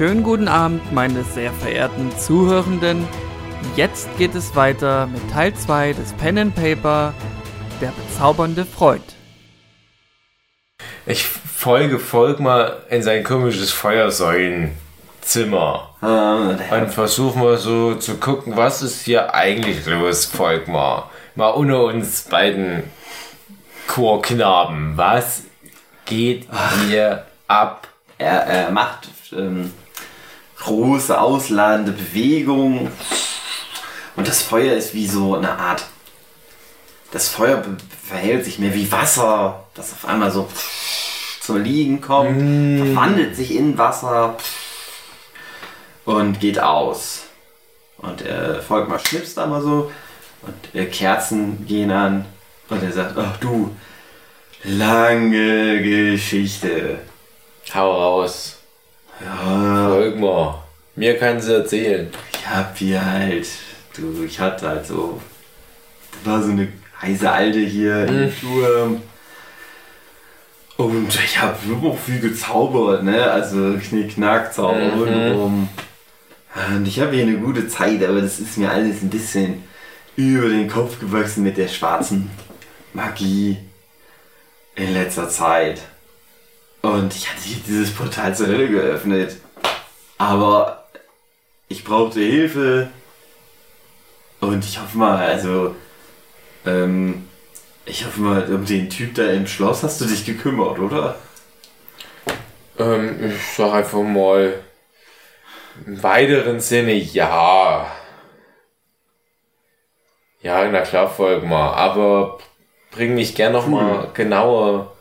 Schönen guten Abend, meine sehr verehrten Zuhörenden. Jetzt geht es weiter mit Teil 2 des Pen and Paper, der bezaubernde Freund. Ich folge Volkmar in sein komisches Feuersäulenzimmer. Ah, Und versuche mal so zu gucken, was ist hier eigentlich los, Volkmar? Mal unter uns beiden Chorknaben. Was geht hier ab? Er, er macht ähm, große ausladende Bewegungen und das Feuer ist wie so eine Art. Das Feuer verhält sich mehr wie Wasser, das auf einmal so zum Liegen kommt, verwandelt sich in Wasser und geht aus. Und er folgt mal schnipst da mal so und äh, Kerzen gehen an und er sagt, ach du, lange Geschichte. Hau raus. Ja, Volkmar. Mir kannst du erzählen. Ich hab hier halt, du, ich hatte halt so, da war so eine heiße Alte hier im Turm. Und ich hab auch viel gezaubert, ne? Also Knick-Knack, Zauber Mhm. rundherum. Und ich habe hier eine gute Zeit, aber das ist mir alles ein bisschen über den Kopf gewachsen mit der schwarzen Magie in letzter Zeit. Und ich hatte dieses Portal zur Hölle geöffnet. Aber ich brauchte Hilfe. Und ich hoffe mal, also, ähm, ich hoffe mal, um den Typ da im Schloss hast du dich gekümmert, oder? Ähm, ich sag einfach mal. Im weiteren Sinne ja. Ja, na klar, Volkmar. Aber bring mich gern noch mal genauer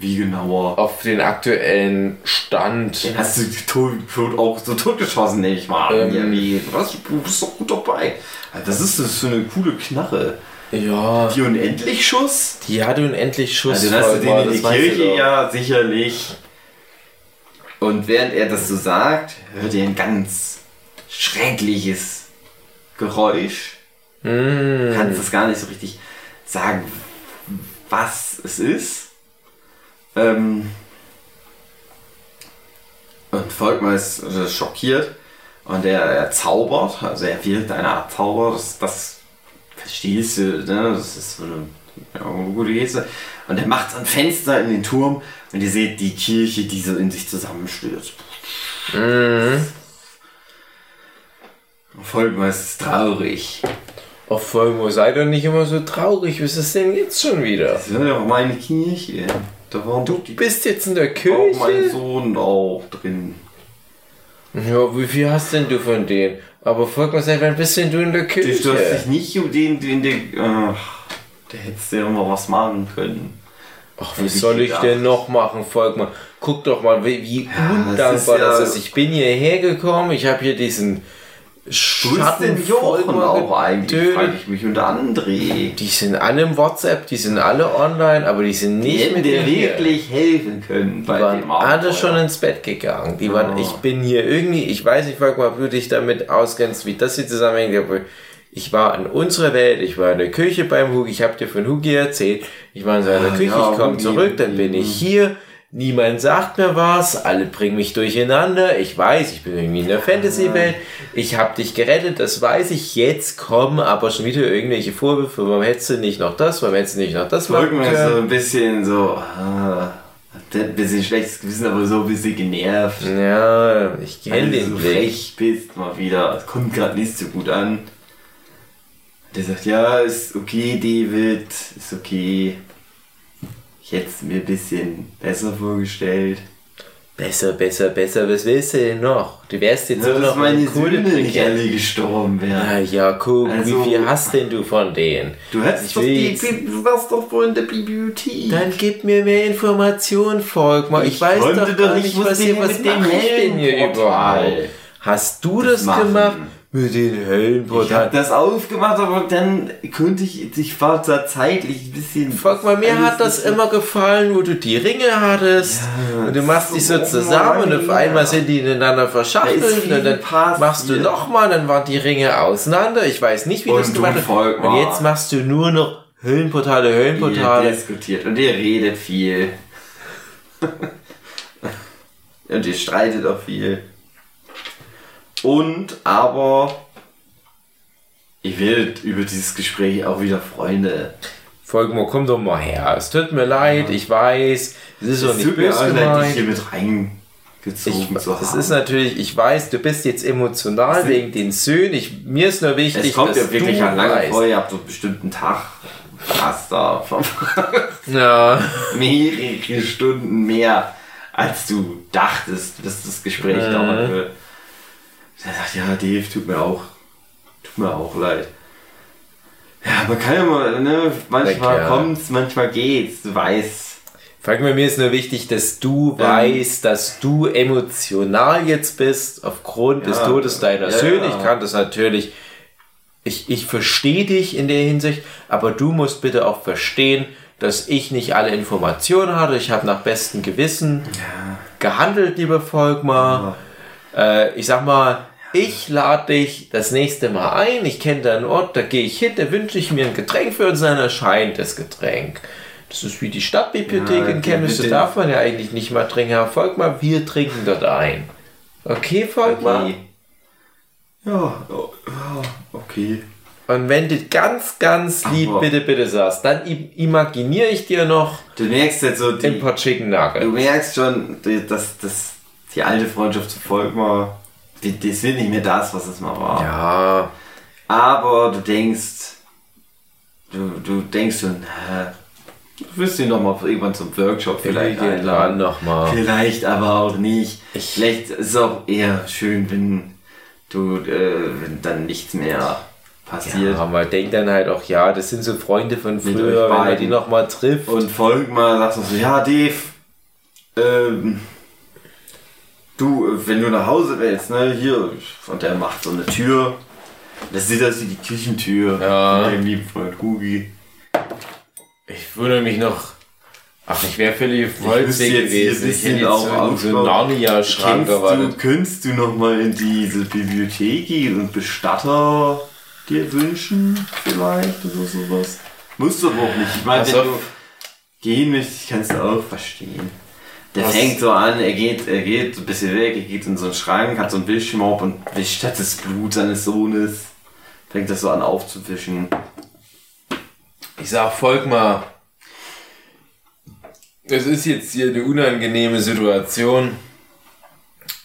Wie genauer? auf den aktuellen Stand. Den hast du tot, tot, auch so totgeschossen, nehme ich mal an. Ähm. Ja, was, du bist doch gut dabei. Also Das ist, das so eine coole Knarre. Ja, Die Unendlich-Schuss? die hat unendlich Schuss. Also, hast du den in die Kirche ja sicherlich. Und während er das so sagt, hört ihr ein ganz schreckliches Geräusch. Mm. Kannst es gar nicht so richtig sagen, was es ist. Ähm und Volkmar ist äh, schockiert und er, er zaubert, also er wirkt eine Art Zauber, das, das verstehst du, ne? das ist so eine, ja, eine gute Geste. Und er macht ein Fenster in den Turm und ihr seht die Kirche, die so in sich zusammenstürzt. Mhm. Volkmar ist traurig. Ach, Volkmar, sei doch nicht immer so traurig. Was ist denn jetzt schon wieder? Das war ja auch meine Kirche. Da waren Du die bist jetzt in der auch mein Kirche? Sohn auch drin. Ja, wie viel hast denn du von denen? Aber Volkmar, seit wann bist denn du in der Du hast dich Kirche? nicht um den, den, den, ach, der hättest ja immer was machen können. Ach, was ich soll ich gedacht. denn noch machen, Volkmar? Guck doch mal, wie, wie Ja, das undankbar ist ja- das ist. Ich bin hierher gekommen, ich habe hier diesen Wo ist Schatten denn Jochen auch eigentlich? Frage ich mich unter André. Die sind alle im WhatsApp, die sind alle online, aber die sind Die nicht hätten mit dir wirklich helfen können Die waren alle schon ins Bett gegangen. Die waren, Oh. ich bin hier irgendwie, ich weiß nicht, Volkmar, ob du dich damit auskennst, wie das hier zusammenhängt, aber ich war in unserer Welt, ich war in der Küche beim Hugi, ich habe dir von Hugi erzählt, ich war in seiner Ah, Küche, ja, ich komme zurück, dann bin ich hier, niemand sagt mir was, alle bringen mich durcheinander, ich weiß, ich bin irgendwie in der Fantasy-Welt, ich habe dich gerettet, das weiß ich, jetzt kommen aber schon wieder irgendwelche Vorwürfe, warum hättest du nicht noch das, warum hättest du nicht noch das Folgen mir so ein bisschen so, ah, ein bisschen schlechtes Gewissen, aber so ein bisschen genervt. Ja, ich kenne du den so Blick. frech bist mal wieder. Es kommt gerade nicht so gut an. Der sagt, ja, ist okay, David, ist okay. Ich hätte es mir ein bisschen besser vorgestellt. Besser, besser, besser, was willst du denn noch? Du wärst jetzt Ja, nur noch meine eine coole Söhne nicht alle gestorben wären. Ah, ja, guck, Also- wie viel hast denn du von denen? Du hättest doch die, du warst doch vorhin in der Bibliothek. Dann gib mir mehr Informationen, Volkmar. Ich, Ich weiß doch doch gar nicht, nicht, ich was hier, was mit dem mache ich denn hier überhaupt? Hast du das, das gemacht? Mit den Ich habe Höllenportalen? das aufgemacht, aber dann könnte ich, ich war da zeitlich ein bisschen. Volkmar, mir alles hat das immer gefallen, wo du die Ringe hattest Ja, und du machst die so zusammen und auf einmal sind die ineinander verschachtelt und dann passiert. machst du nochmal, dann waren die Ringe auseinander. Ich weiß nicht, wie Und das du gemacht hast. Und jetzt machst du nur noch Höllenportale, Ihr Höllenportale. diskutiert und ihr redet viel. und ihr streitet auch viel. Und aber ich will über dieses Gespräch auch wieder Freunde. Volkmar, komm doch mal her. Es tut mir leid, ich weiß, es ist doch nicht böse leid, dich gemeint. hier mit Ich, reingezogen zu haben. es ist natürlich, ich weiß, du bist jetzt emotional Es- wegen den Söhnen. Ich, mir ist nur wichtig, es kommt dass ja wirklich du an lange vor, ihr habt doch bestimmt einen Tag fast da verbracht. Ja. mehrere Stunden mehr, als du dachtest, bis das Gespräch Mhm. dauern wird. Er sagt, ja, Dave, tut mir auch, tut mir auch leid. Ja, man kann ja mal, ne, manchmal Kerl. kommt's, manchmal geht's, du weißt. Folgmar, mir ist nur wichtig, dass du Ähm. weißt, dass du emotional jetzt bist, aufgrund des Ja. Todes deiner Ja, Söhne. ja. Ich kann das natürlich, ich, ich verstehe dich in der Hinsicht, aber du musst bitte auch verstehen, dass ich nicht alle Informationen hatte. Ich habe nach bestem Gewissen gehandelt, lieber Volkmar. Äh, ich sag mal, ich lade dich das nächste Mal ein. Ich kenne deinen Ort, da gehe ich hin, da wünsche ich mir ein Getränk für uns, dann erscheint das Getränk. Das ist wie die Stadtbibliothek Ja, in Chemnitz, da darf man ja eigentlich nicht mal trinken. Herr Volkmar, wir trinken dort ein. Okay, Volkmar? Okay. Ja, oh, okay. Und wenn du ganz, ganz lieb Aber- bitte, bitte sagst, dann imaginiere ich dir noch Du merkst jetzt so, ein die, paar Chicken du Nuggets. merkst schon, dass, dass die alte Freundschaft zu Volkmar, das wird nicht mehr das, was es mal war. Ja, Aber du denkst, du, du denkst schon, hä, du wirst ihn noch mal irgendwann zum Workshop vielleicht einladen. nochmal. Vielleicht aber auch nicht. Ich- Vielleicht ist es auch eher schön, wenn du, äh, wenn dann nichts mehr passiert. Ja, man denkt dann halt auch, ja, das sind so Freunde von früher, wenn man die nochmal trifft. Und Volkmar sagt so, ja Dave, ähm, du, wenn du nach Hause willst, ne, hier, und der macht so eine Tür. Das sieht aus wie die Küchentür Ja. von deinem lieben Freund Gugi. Ich wundere mich noch. Ach, ich wäre völlig hier gewesen. Ich hätte bisschen jetzt auch so, so einen. Narnia-Schrank erwartet. könntest du noch mal in diese Bibliothek gehen und Bestatter dir wünschen, vielleicht oder sowas? Musst du aber auch nicht. Ich meine, wenn du gehen möchtest, kannst du auch verstehen. Der Was? fängt so an, er geht, er geht so ein bisschen weg, er geht in so einen Schrank, hat so einen Bildschirm auf und wischt halt das Blut seines Sohnes. Fängt das so an aufzuwischen. Ich sag, folg mal. Es ist jetzt hier eine unangenehme Situation.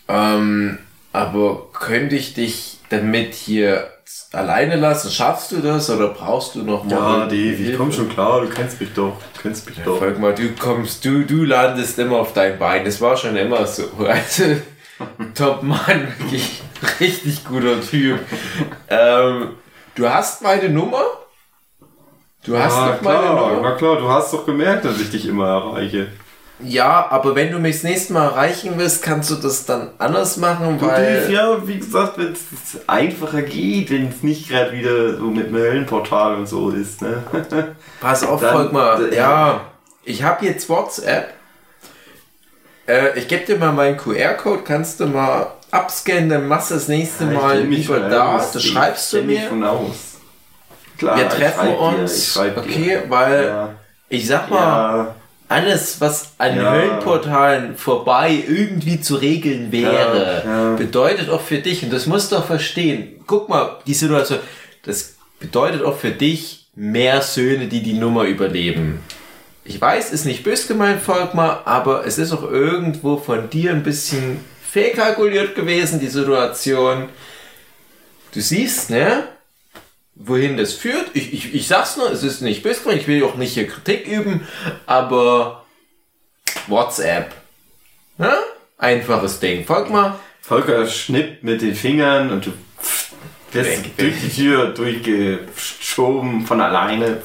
Ähm, aber könnte ich dich damit hier alleine lassen? Schaffst du das oder brauchst du noch mal Hilfe? schon klar, du kennst mich doch, du kennst mich Folg mal, du kommst, du, du landest immer auf dein Bein. Das war schon immer so. Also, top Mann, wirklich richtig guter Typ. Ähm, du hast meine Nummer? Du hast Ah, noch meine Nummer? klar, du hast doch gemerkt, dass ich dich immer erreiche. Ja, aber wenn du mich das nächste Mal erreichen willst, kannst du das dann anders machen, Du, weil. Ja, wie gesagt, wenn es einfacher geht, wenn es nicht gerade wieder so mit dem Höllenportal und so ist, ne? Pass auf, Dann- folg mal. d- Ja, ich habe jetzt WhatsApp. Äh, ich gebe dir mal meinen QR-Code, kannst du mal abscannen, dann machst du das nächste Mal lieber da. Das schreibst du mir. Von aus. Klar, Wir treffen uns. dir. okay, weil Ja. ich sag mal, Ja, alles, was an Ja. Höllenportalen vorbei irgendwie zu regeln wäre, Ja, ja. bedeutet auch für dich, und das musst du auch verstehen, guck mal, die Situation, das bedeutet auch für dich mehr Söhne, die die Nummer überleben. Ich weiß, ist nicht bös gemeint, Volkmar, aber es ist auch irgendwo von dir ein bisschen fehlkalkuliert gewesen, die Situation. Du siehst, ne? Wohin das führt. Ich, ich, ich sag's nur, es ist nicht gemeint, ich will auch nicht hier Kritik üben, aber WhatsApp. Ne? Einfaches Ding. Folg mal. Volker schnippt mit den Fingern und du wirst durch die Tür durchgeschoben von alleine.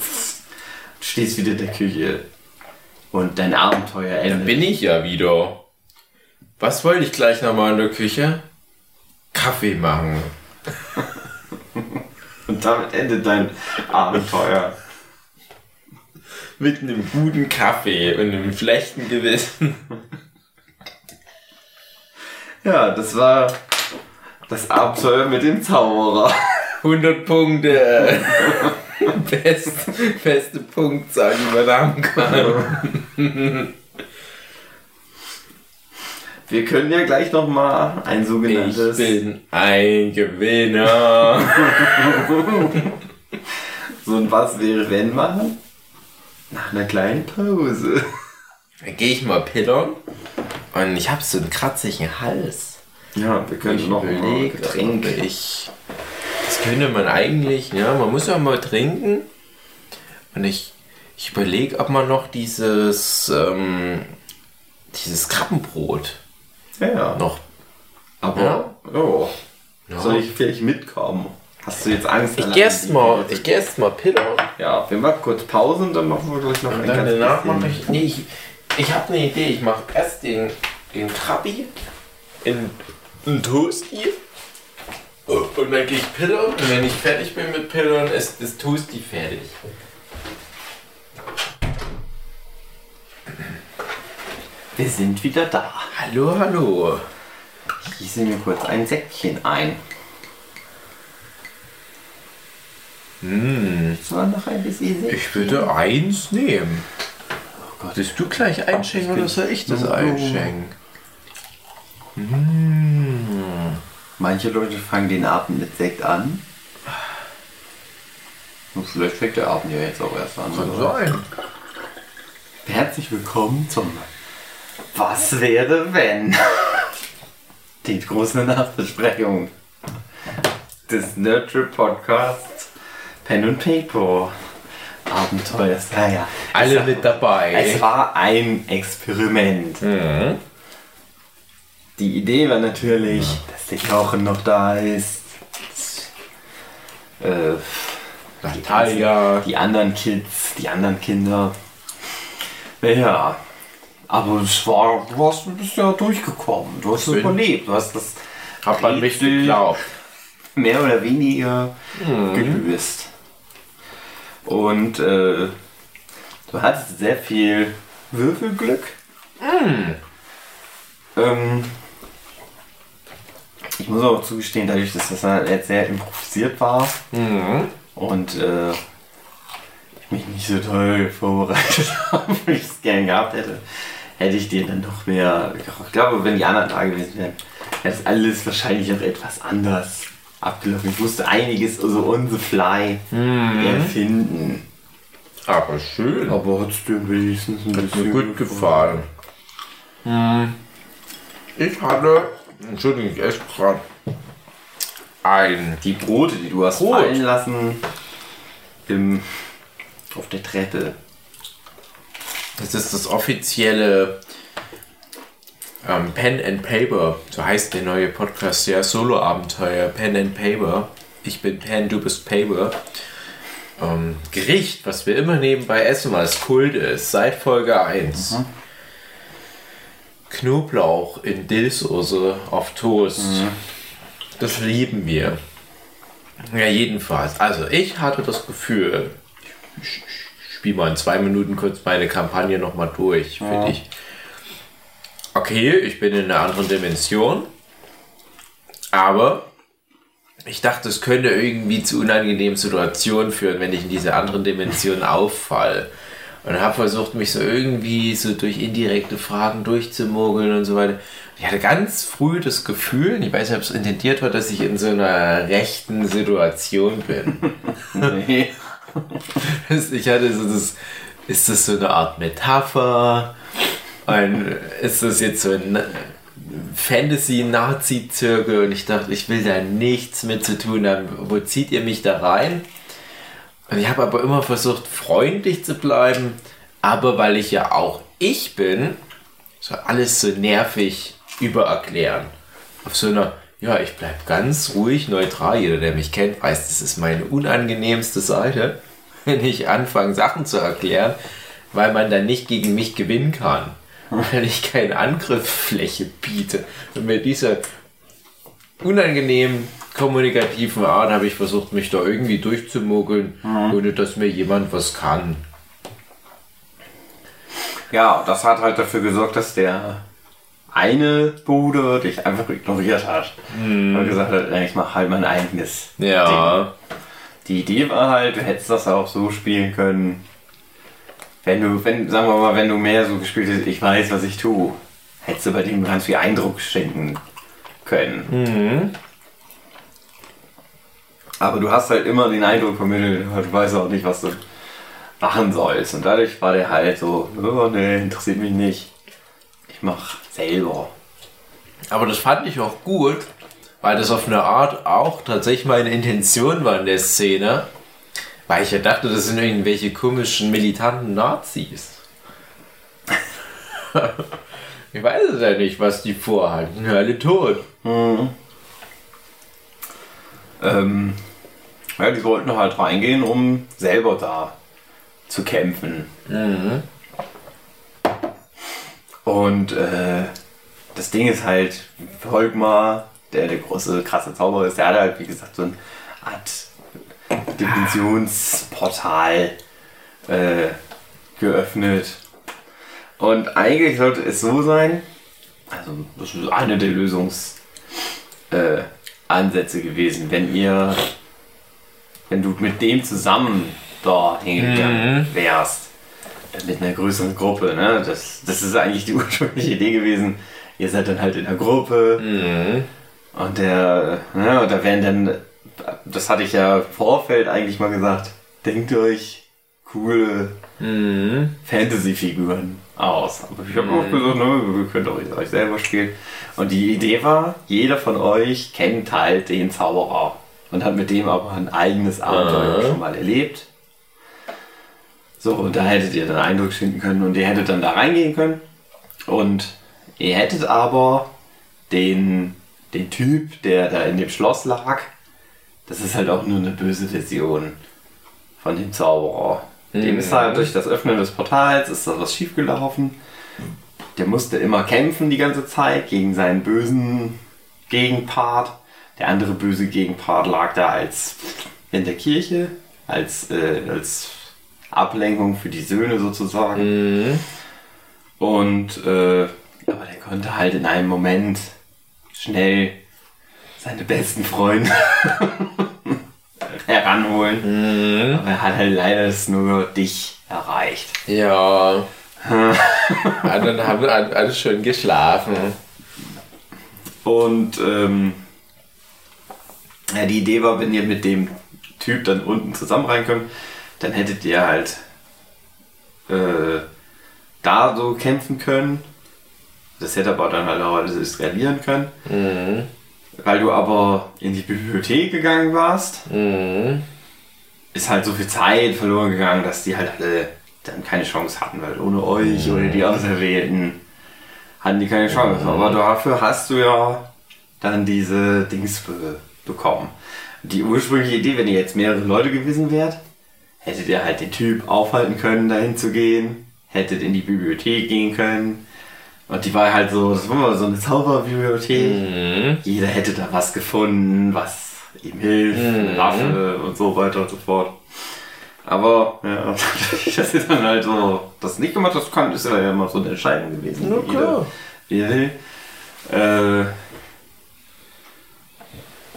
Stehst wieder in der Küche. Und dein Abenteuer Da endet. bin ich ja wieder. Was wollte ich gleich nochmal in der Küche? Kaffee machen. Und damit endet dein Abenteuer. Mit einem guten Kaffee und einem schlechten Gewissen. Ja, das war das Abenteuer mit dem Zauberer. 100 Punkte. Best, beste Punktzahl, die man haben kann. Wir können ja gleich noch mal ein Ich sogenanntes bin ein Gewinner. so ein Was wäre wenn machen. Nach einer kleinen Pause. Dann gehe ich mal pillern und ich habe so einen kratzigen Hals. Ja, wir können Ich noch mal überlege, Getränk. ob ich. Das könnte man eigentlich, ja, man muss ja mal trinken. Und ich, ich überlege, ob man noch dieses, ähm, dieses Krabbenbrot Ja, ja. noch. Aber, ja. Ja. Soll ich vielleicht mitkommen? Hast du jetzt Angst? Ich allein gehe erst die- mal, ich gehe erst mal pillern. Ja, wir machen kurz Pause und dann machen wir gleich noch Und ein dann ganz danach bisschen- mache ich. Nee, ich, ich habe eine Idee. Ich mache erst den, den Krabbi in einen Toasty. Und dann gehe ich pillern. Und wenn ich fertig bin mit Pillern, ist das Toasty fertig. Wir sind wieder da. Hallo, hallo. Ich gieße mir kurz ein Säckchen ein. Hm, So, noch ein bisschen Säckchen. ich würde eins nehmen. Oh Gott. Willst du gleich einschenken oder soll ich das einschenken? Hm. Manche Leute fangen den Abend mit Sekt an. Und vielleicht fängt der Abend ja jetzt auch erst an. Kann sein. Herzlich willkommen zum Was wäre wenn? Die große Nachbesprechung des Nerdtrip Podcasts Pen und Paper Abenteuer. Ja, ja. Alle es, mit Es dabei. war ein Experiment. Mhm. Die Idee war natürlich, dass der Jochen noch da ist. Äh, Natalia. die anderen Kids, die anderen Kinder. Ja, aber es war, du hast, du bist ja durchgekommen, du hast bin- überlebt, du hast das Hab an mich geglaubt. mehr oder weniger gelöst. Und äh, du hattest sehr viel Würfelglück. Ähm, ich muss auch zugestehen, dadurch, dass das halt jetzt sehr improvisiert war Mhm. und äh, ich mich nicht so toll vorbereitet habe, wie ich es gern gehabt hätte, hätte ich dir dann noch mehr. Ich glaube, wenn die anderen da gewesen wären, wäre das alles wahrscheinlich auch etwas anders abgelaufen. Ich musste einiges also on the fly erfinden. Aber schön. Aber hat es dir wenigstens ein Hat mir gut gefallen. Hm. Ich hatte, Entschuldigung, ich esse gerade ein. Die Brote, die du hast Brot. fallen lassen im, auf der Treppe. Das ist das offizielle ähm, Pen and Paper. So heißt der neue Podcast, ja, Solo-Abenteuer. Pen and Paper. Ich bin Pen, du bist Paper. Ähm, Gericht, was wir immer nebenbei essen, weil es Kult ist, seit Folge 1. Knoblauch in Dillsoße auf Toast. Das lieben wir. Ja, jedenfalls. Also, ich hatte das Gefühl, ich spiele mal in zwei Minuten kurz meine Kampagne nochmal durch für dich. Okay, ich bin in einer anderen Dimension, aber ich dachte, es könnte irgendwie zu unangenehmen Situationen führen, wenn ich in diese anderen Dimension auffalle. Und habe versucht, mich so irgendwie so durch indirekte Fragen durchzumogeln und so weiter. Ich hatte ganz früh das Gefühl, ich weiß nicht, ob es intendiert war, dass ich in so einer rechten Situation bin. Nee. Ich hatte so das, ist das so eine Art Metapher? Ein, ist das jetzt so ein Fantasy-Nazi-Zirkel? Und ich dachte, ich will da nichts mit zu tun haben. Wo zieht ihr mich da rein? Und ich habe aber immer versucht, freundlich zu bleiben. Aber weil ich ja auch ich bin, so alles so nervig übererklären. Auf so einer, ja, ich bleib ganz ruhig, neutral. Jeder, der mich kennt, weiß, das ist meine unangenehmste Seite, wenn ich anfange, Sachen zu erklären, weil man dann nicht gegen mich gewinnen kann. Weil ich keine Angriffsfläche biete. Und mit dieser unangenehmen kommunikativen Art habe ich versucht, mich da irgendwie durchzumogeln, ohne dass mir jemand was kann. Ja, das hat halt dafür gesorgt, dass der eine Bruder dich einfach ignoriert hat. Und gesagt hat, "Ey, ich mache halt mein eigenes. Ja. Die Idee war halt, du hättest das auch so spielen können. Wenn du, wenn, sagen wir mal, wenn du mehr so gespielt hättest, ich weiß, was ich tue, hättest du bei dem ganz viel Eindruck schenken können. Aber du hast halt immer den Eindruck vermittelt, du weißt auch nicht, was du machen sollst. Und dadurch war der halt so, oh nee, interessiert mich nicht. Ich mach selber. Aber das fand ich auch gut, weil das auf eine Art auch tatsächlich meine Intention war in der Szene. Weil ich ja dachte, das sind irgendwelche komischen militanten Nazis. ich weiß es ja nicht, was die vorhatten. Ja, alle tot. Ähm, ja, die wollten halt reingehen, um selber da zu kämpfen. Und äh, das Ding ist halt, Volkmar, der der große, krasse Zauberer ist, der hat halt, wie gesagt, so eine Art Dimensionsportal äh, geöffnet. Und eigentlich sollte es so sein, also das ist eine der Lösungsansätze äh, gewesen, wenn ihr, wenn du mit dem zusammen da hingegangen wärst, äh, mit einer größeren Gruppe, ne? Das, das ist eigentlich die ursprüngliche Idee gewesen. Ihr seid dann halt in der Gruppe und der, ne, und da werden dann, das hatte ich ja im Vorfeld eigentlich mal gesagt, denkt euch coole Fantasy-Figuren aus. Aber ich habe auch gesagt, ne, ihr könnt auch euch selber spielen. Und die Idee war, jeder von euch kennt halt den Zauberer und hat mit dem aber ein eigenes Abenteuer schon mal erlebt. So, und da hättet ihr dann Eindruck schinden können und ihr hättet dann da reingehen können. Und ihr hättet aber den, den Typ, der da in dem Schloss lag, das ist halt auch nur eine böse Version von dem Zauberer. Dem ist halt durch das Öffnen des Portals ist da was schiefgelaufen. Der musste immer kämpfen die ganze Zeit gegen seinen bösen Gegenpart. Der andere böse Gegenpart lag da als in der Kirche, als, äh, als Ablenkung für die Söhne sozusagen. Und äh, aber der konnte halt in einem Moment schnell seine besten Freunde heranholen. Aber er hat halt leider nur dich erreicht. Ja. ja dann haben wir alle schön geschlafen. Und ähm, ja, die Idee war, wenn ihr mit dem Typ dann unten zusammen reinkommt, dann hättet ihr halt äh, da so kämpfen können. Das hätte aber dann halt auch alles eskalieren können. Weil du aber in die Bibliothek gegangen warst, ist halt so viel Zeit verloren gegangen, dass die halt alle dann keine Chance hatten, weil ohne euch oder die Auserwählten hatten die keine Chance. Aber dafür hast du ja dann diese Dings be bekommen. Die ursprüngliche Idee, wenn ihr jetzt mehrere Leute gewesen wärt, hättet ihr halt den Typ aufhalten können, dahin zu gehen, hättet in die Bibliothek gehen können. Und die war halt so, das war mal so eine Zauberbibliothek. Jeder hätte da was gefunden, was ihm hilft, eine Waffe und so weiter und so fort. Aber, ja, das ist dann halt so, das nicht gemacht das kann, ist ja immer so eine Entscheidung gewesen. Jeder, klar. wie er will. Äh,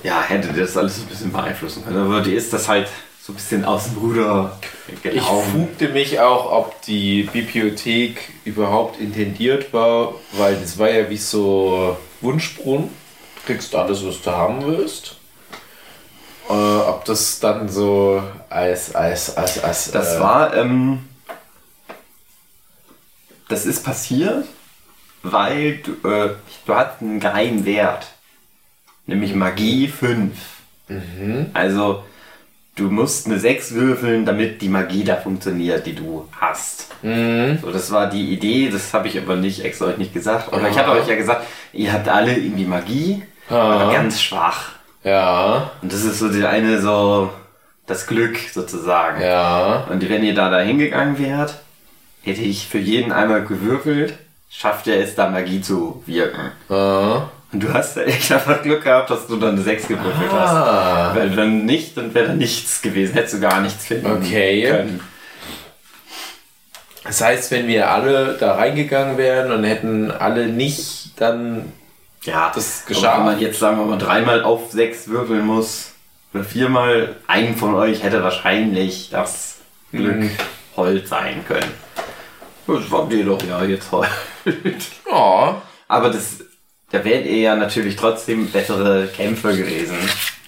ja, hätte das alles ein bisschen beeinflussen können. Aber die ist das halt so ein bisschen aus dem Ruder Ich gelaufen. fragte mich auch, ob die Bibliothek überhaupt intendiert war, weil das war ja wie so Wunschbrunnen. Du kriegst alles, was du haben willst. Äh, ob das dann so als, als, als, als Das äh, war, ähm, das ist passiert, weil du, äh, du hattest einen geheimen Wert. Nämlich Magie 5. Also, du musst eine 6 würfeln, damit die Magie da funktioniert, die du hast. So, das war die Idee, das habe ich aber nicht extra euch nicht gesagt. Aber ich habe euch ja gesagt, ihr habt alle irgendwie Magie, aber ganz schwach. Ja, Und das ist so die eine so das Glück sozusagen. ja. Und wenn ihr da da hingegangen wärt, hätte ich für jeden einmal gewürfelt, schafft er es da Magie zu wirken. Äh, Und du hast da echt einfach Glück gehabt, dass du dann eine 6 gewürfelt Ah. hast. Weil wenn nicht, dann wäre da nichts gewesen, hättest du gar nichts finden Okay. können. das heißt, wenn wir alle da reingegangen wären und hätten alle nicht dann Ja, Das geschah. Wenn man jetzt, sagen wir mal, dreimal auf 6 würfeln muss, oder viermal, einen von euch hätte wahrscheinlich das Glück Mhm. Hold sein können. Das war dir doch ja jetzt Hold. Ja, Aber das, da wärt ihr ja natürlich trotzdem bessere Kämpfer gewesen,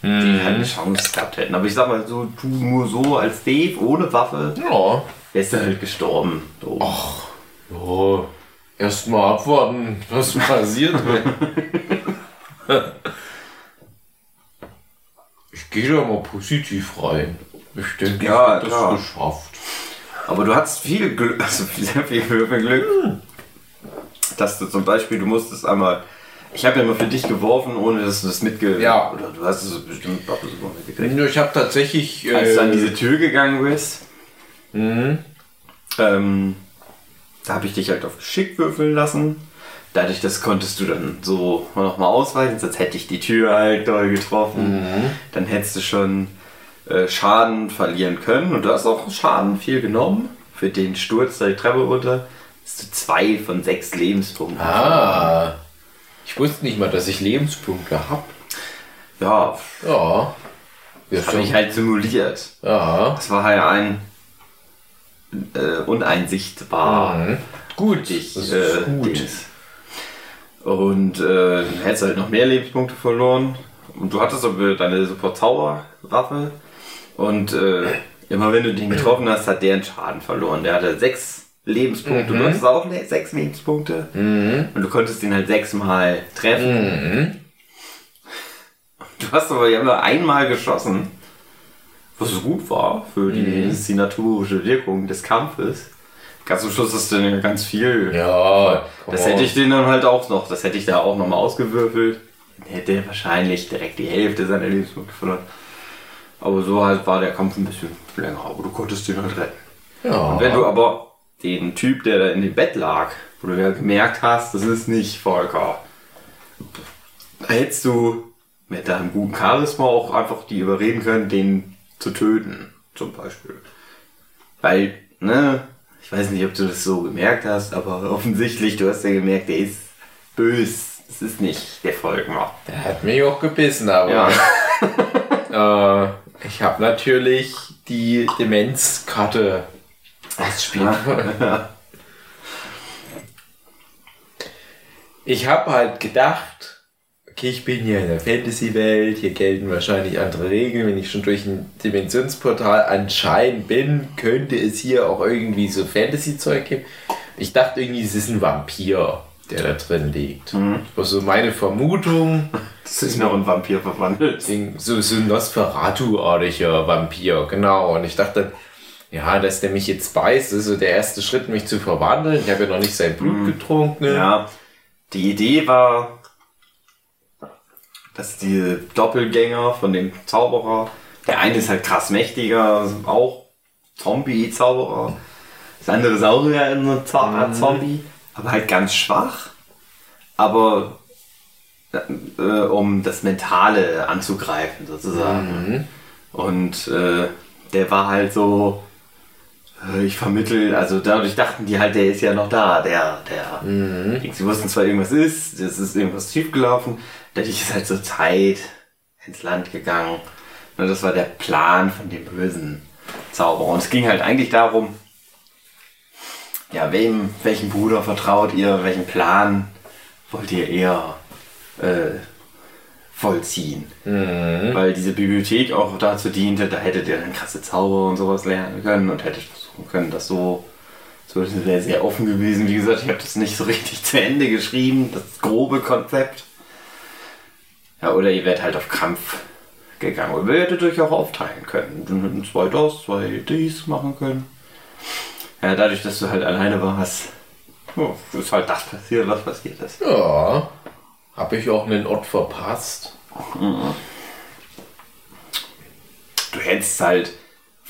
die halt eine Chance gehabt hätten. Aber ich sag mal so, du nur so als Dave ohne Waffe, Ja. wärst du halt gestorben. So. Ja. Erstmal abwarten, was passiert. ich gehe da mal positiv rein. Ich denke, Ja, ich das geschafft. Aber du hattest viel Glück, also sehr viel Würfelglück, dass du zum Beispiel, du musstest einmal, ich habe ja immer für dich geworfen, ohne dass du das mitge... Ja. Oder du hast es bestimmt auch sogar mitgekriegt. Ich habe tatsächlich. Als du an äh, diese Tür gegangen bist, mhm. ähm, da habe ich dich halt auf Geschick würfeln lassen. Dadurch, das konntest du dann so nochmal ausweichen, sonst hätte ich die Tür halt doll getroffen. Dann hättest du schon äh, Schaden verlieren können. Und du hast auch Schaden viel genommen. Für den Sturz da die Treppe runter hast du zwei von sechs Lebenspunkten. Ah. Ich wusste nicht mal, dass ich Lebenspunkte habe. Ja, Ja. das habe ich halt simuliert. Ja. Das war halt ein äh, uneinsichtbar. Mhm. Gut. dich das äh, ist gut. Dings. Und äh, hättest halt noch mehr Lebenspunkte verloren. Und du hattest aber deine super Zauberwaffe. Und äh, immer wenn du den getroffen hast, hat der einen Schaden verloren. Der hatte sechs Lebenspunkte. Du hattest auch sechs Lebenspunkte. Und du konntest ihn halt sechsmal treffen. Du hast aber ja immer einmal geschossen. Was gut war für die inszenatorische Wirkung des Kampfes. Ganz zum Schluss hast du dann ja ganz viel Ja. das hätte ich den dann halt auch noch, das hätte ich da auch nochmal ausgewürfelt. Dann hätte er wahrscheinlich direkt die Hälfte seiner Lebenspunkte verloren. Aber so halt war der Kampf ein bisschen länger, aber du konntest den halt retten. Ja. Und wenn du aber den Typ, der da in dem Bett lag, wo du ja gemerkt hast, das ist nicht Volker, hättest du mit deinem guten Charisma auch einfach die überreden können, den zu töten, zum Beispiel. Weil, ne, ich weiß nicht, ob du das so gemerkt hast, aber offensichtlich, du hast ja gemerkt, der ist bös. Das ist nicht der Volkmar. Der hat mich auch gebissen, aber Ja. äh, ich habe natürlich die Demenzkarte ausspielen Ich habe halt gedacht, okay, ich bin hier in der Fantasy-Welt, hier gelten wahrscheinlich andere Regeln. Wenn ich schon durch ein Dimensionsportal anscheinend bin, könnte es hier auch irgendwie so Fantasy-Zeug geben. Ich dachte irgendwie, es ist ein Vampir, der da drin liegt. Das war so meine Vermutung. Das ist noch ein Vampir verwandelt. So, so ein Nosferatu-artiger Vampir, genau. Und ich dachte, ja, dass der mich jetzt beißt, ist so der erste Schritt, mich zu verwandeln. Ich habe ja noch nicht sein Blut getrunken. Ja, die Idee war, dass die Doppelgänger von dem Zauberer, der eine ist halt krass mächtiger, auch Zombie-Zauberer. Das andere ist auch eher eine Zo- Art Zombie, aber halt ganz schwach. Aber äh, um das Mentale anzugreifen, sozusagen. Und äh, der war halt so, ich vermittel, also dadurch dachten die halt, der ist ja noch da, der, der. Sie wussten zwar, irgendwas ist, es ist irgendwas schiefgelaufen, dadurch ist halt so Zeit ins Land gegangen. Und das war der Plan von dem bösen Zauberer. Und es ging halt eigentlich darum, ja, wem, welchem Bruder vertraut ihr, welchen Plan wollt ihr eher äh, vollziehen? Weil diese Bibliothek auch dazu diente, da hättet ihr dann krasse Zauber und sowas lernen können und hättet versuchen können, das so. So, das wäre sehr offen gewesen. Wie gesagt, ich habe das nicht so richtig zu Ende geschrieben, das grobe Konzept. Ja, oder ihr werdet halt auf Krampf gegangen. Oder ihr hättet euch auch aufteilen können. Dann hätten zwei das, zwei dies machen können. Ja, dadurch, dass du halt alleine warst, oh, ist halt das passiert, was passiert ist. Ja. Habe ich auch einen Ort verpasst? Du hättest halt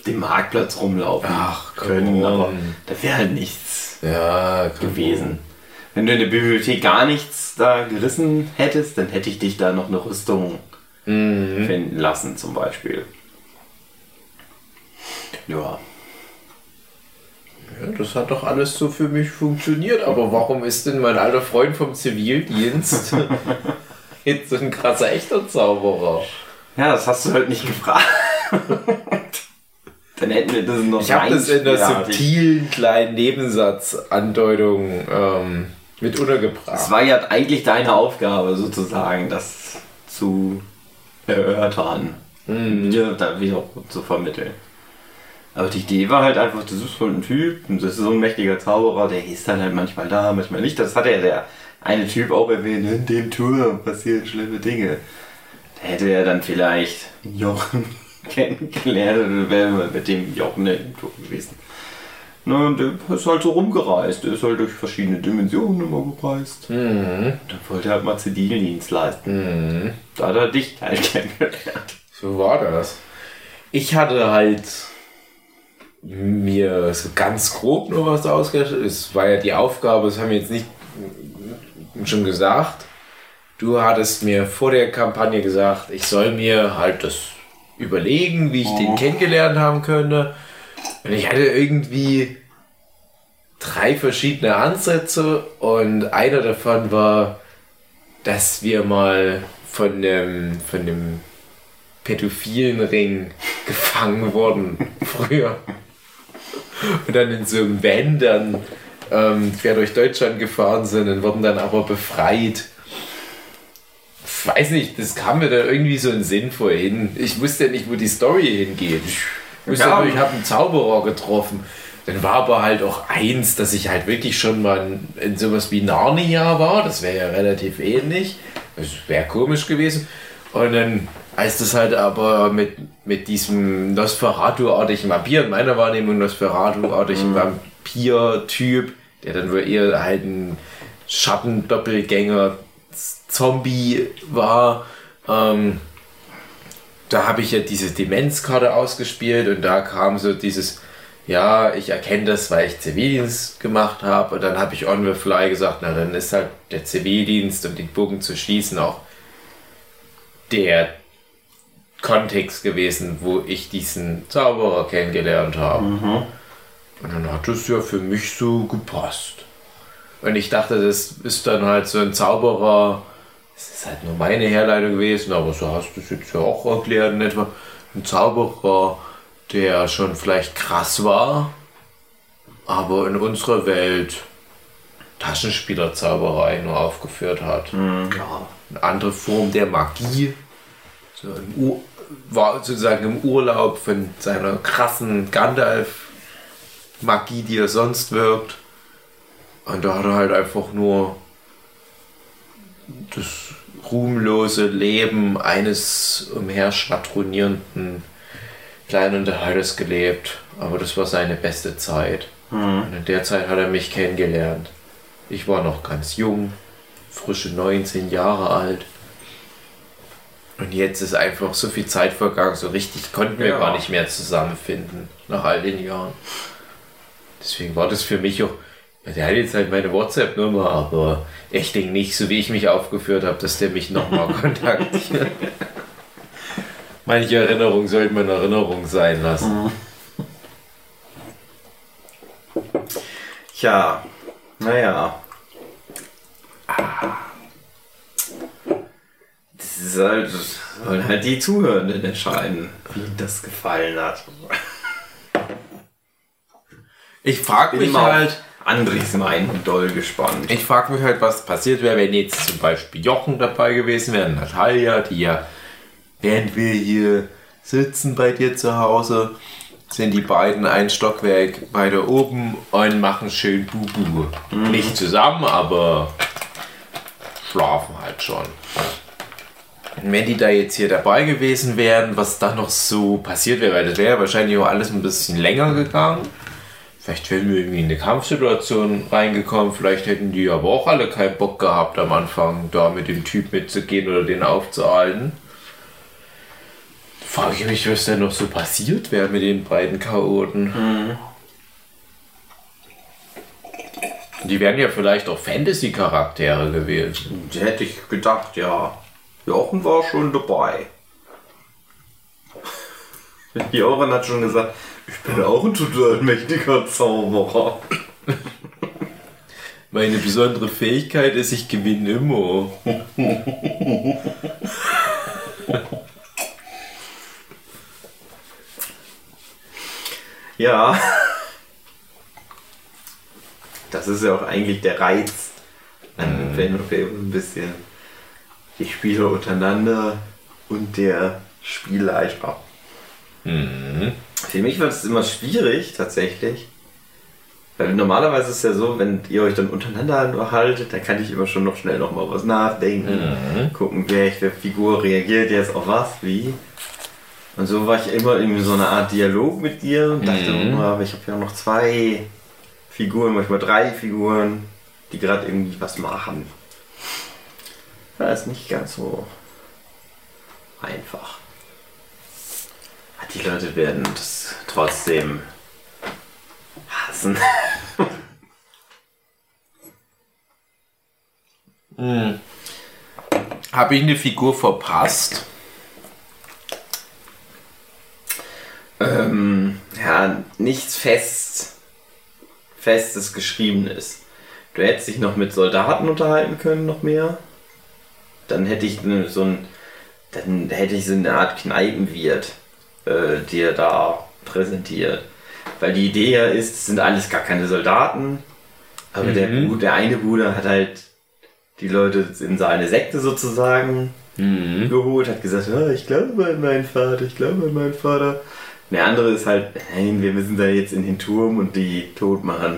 dem Marktplatz rumlaufen Ach, können, on. aber da wäre halt nichts Ja, gewesen. Wenn du in der Bibliothek gar nichts da gerissen hättest, dann hätte ich dich da noch eine Rüstung finden lassen, zum Beispiel. Ja. Ja, das hat doch alles so für mich funktioniert. Aber warum ist denn mein alter Freund vom Zivildienst jetzt so ein krasser echter Zauberer? Ja, das hast du halt nicht gefragt. dann hätten wir das noch Ich habe das in der reinspielhaft. subtilen kleinen Nebensatzandeutung ähm, Mit untergebracht. Es war ja eigentlich deine Aufgabe, sozusagen, das zu erörtern. Mhm. Dir da wieder zu vermitteln. Aber die Idee war halt einfach, das ist voll ein Typ, und das ist so ein mächtiger Zauberer, der ist dann halt manchmal da, manchmal nicht. Das hat ja der eine Typ auch erwähnt, in dem Turm passieren schlimme Dinge. Da hätte er dann vielleicht Jochen kennengelernt oder wäre mit dem Jochen in Turm gewesen. Na, und der ist halt so rumgereist, der ist halt durch verschiedene Dimensionen immer gereist. Mhm. Dann wollte er halt mal Zivildienst leisten. Mhm. Da hat er dich halt kennengelernt. So war das. Ich hatte halt mir so ganz grob nur was ausgedacht. Es war ja die Aufgabe, das haben wir jetzt nicht schon gesagt. Du hattest mir vor der Kampagne gesagt, ich soll mir halt das überlegen, wie ich den kennengelernt haben könnte. Und ich hatte irgendwie drei verschiedene Ansätze und einer davon war, dass wir mal von dem, von dem pädophilen Ring gefangen wurden früher. Und dann in so einem Van dann ähm, quer durch Deutschland gefahren sind und wurden dann aber befreit. Ich weiß nicht, das kam mir da irgendwie so in den Sinn vorhin. Ich wusste ja nicht, wo die Story hingeht. Ich wusste Ja. nur, ich habe einen Zauberer getroffen. Dann war aber halt auch eins, dass ich halt wirklich schon mal in, sowas wie Narnia war. Das wäre ja relativ ähnlich. Das wäre komisch gewesen. Und dann, als das halt aber mit, mit diesem Nosferatu-artigen Vampir, in meiner Wahrnehmung Nosferatu-artigen Vampir-Typ, der dann wohl eher halt ein Schattendoppelgänger Zombie war, ähm, da habe ich ja diese Demenzkarte ausgespielt und da kam so dieses, ja, ich erkenne das, weil ich Zivildienst gemacht habe. Und dann habe ich on the fly gesagt, na dann ist halt der Zivildienst, um den Bogen zu schließen, auch der Kontext gewesen, wo ich diesen Zauberer kennengelernt habe. Und dann hat es ja für mich so gepasst. Und ich dachte, das ist dann halt so ein Zauberer, das ist halt nur meine Herleitung gewesen, aber so hast du es jetzt ja auch erklärt in etwa. Ein Zauberer, der schon vielleicht krass war, aber in unserer Welt Taschenspielerzauberei nur aufgeführt hat. Ja, eine andere Form der Magie. So im war sozusagen im Urlaub von seiner krassen Gandalf-Magie, die er sonst wirkt. Und da hat er halt einfach nur das ruhmlose Leben eines umherschwadronierenden kleinen Unterhalters gelebt. Aber das war seine beste Zeit. Und in der Zeit hat er mich kennengelernt. Ich war noch ganz jung, frische 19 Jahre alt. Und jetzt ist einfach so viel Zeit vergangen, so richtig konnten wir Ja. gar nicht mehr zusammenfinden nach all den Jahren. Deswegen war das für mich auch. Der hat jetzt halt meine WhatsApp-Nummer, aber ich denke nicht, so wie ich mich aufgeführt habe, dass der mich nochmal kontaktiert. Manche Erinnerungen sollte man Erinnerung sein lassen. Tja, naja. Das ist halt, sollen halt die Zuhörenden entscheiden, wie ihnen das gefallen hat. Ich frage mich mal halt, auf Andres Meinung doll gespannt. ich frage mich halt, was passiert wäre, wenn jetzt zum Beispiel Jochen dabei gewesen wäre, Natalia, die ja, während wir hier sitzen bei dir zu Hause, sind die beiden ein Stockwerk weiter oben und machen schön Bubu. Nicht zusammen, aber schlafen halt schon. Und wenn die da jetzt hier dabei gewesen wären, was dann noch so passiert wäre, weil das wäre wahrscheinlich auch alles ein bisschen länger gegangen. Vielleicht wären wir irgendwie in eine Kampfsituation reingekommen, vielleicht hätten die aber auch alle keinen Bock gehabt am Anfang, da mit dem Typ mitzugehen oder den aufzuhalten. Frage ich mich, was denn noch so passiert wäre mit den beiden Chaoten. Die wären ja vielleicht auch Fantasy-Charaktere gewesen. Hätte ich gedacht, ja. Jochen war schon dabei. Jochen hat schon gesagt, ich bin auch ein total mächtiger Zauberer. Meine besondere Fähigkeit ist, ich gewinne immer. Ja. Das ist ja auch eigentlich der Reiz an dem Pen Paper ein bisschen die Spieler untereinander und der Spielleiter. Für mich war das immer schwierig, tatsächlich. Weil normalerweise ist es ja so, wenn ihr euch dann untereinander unterhaltet, dann kann ich immer schon noch schnell noch mal was nachdenken, gucken, welche Figur reagiert jetzt auf was, wie. Und so war ich immer in so einer Art Dialog mit dir und dachte, Mhm. aber ich habe ja noch zwei Figuren, manchmal drei Figuren, die gerade irgendwie was machen. Das ist nicht ganz so einfach. Die Leute werden das trotzdem hassen. Habe ich eine Figur verpasst? ähm, ja, nichts fest, festes Geschriebenes. Du hättest dich noch mit Soldaten unterhalten können, noch mehr. Dann hätte ich so ein, dann hätte ich so eine Art Kneipenwirt äh, dir da präsentiert. Weil die Idee ja ist, es sind alles gar keine Soldaten, aber der, Bru- der eine Bruder hat halt die Leute in seine Sekte sozusagen geholt, hat gesagt, "Ja, ich glaube an meinen Vater, ich glaube an meinen Vater. Und der andere ist halt, nein, wir müssen da jetzt in den Turm und die tot machen.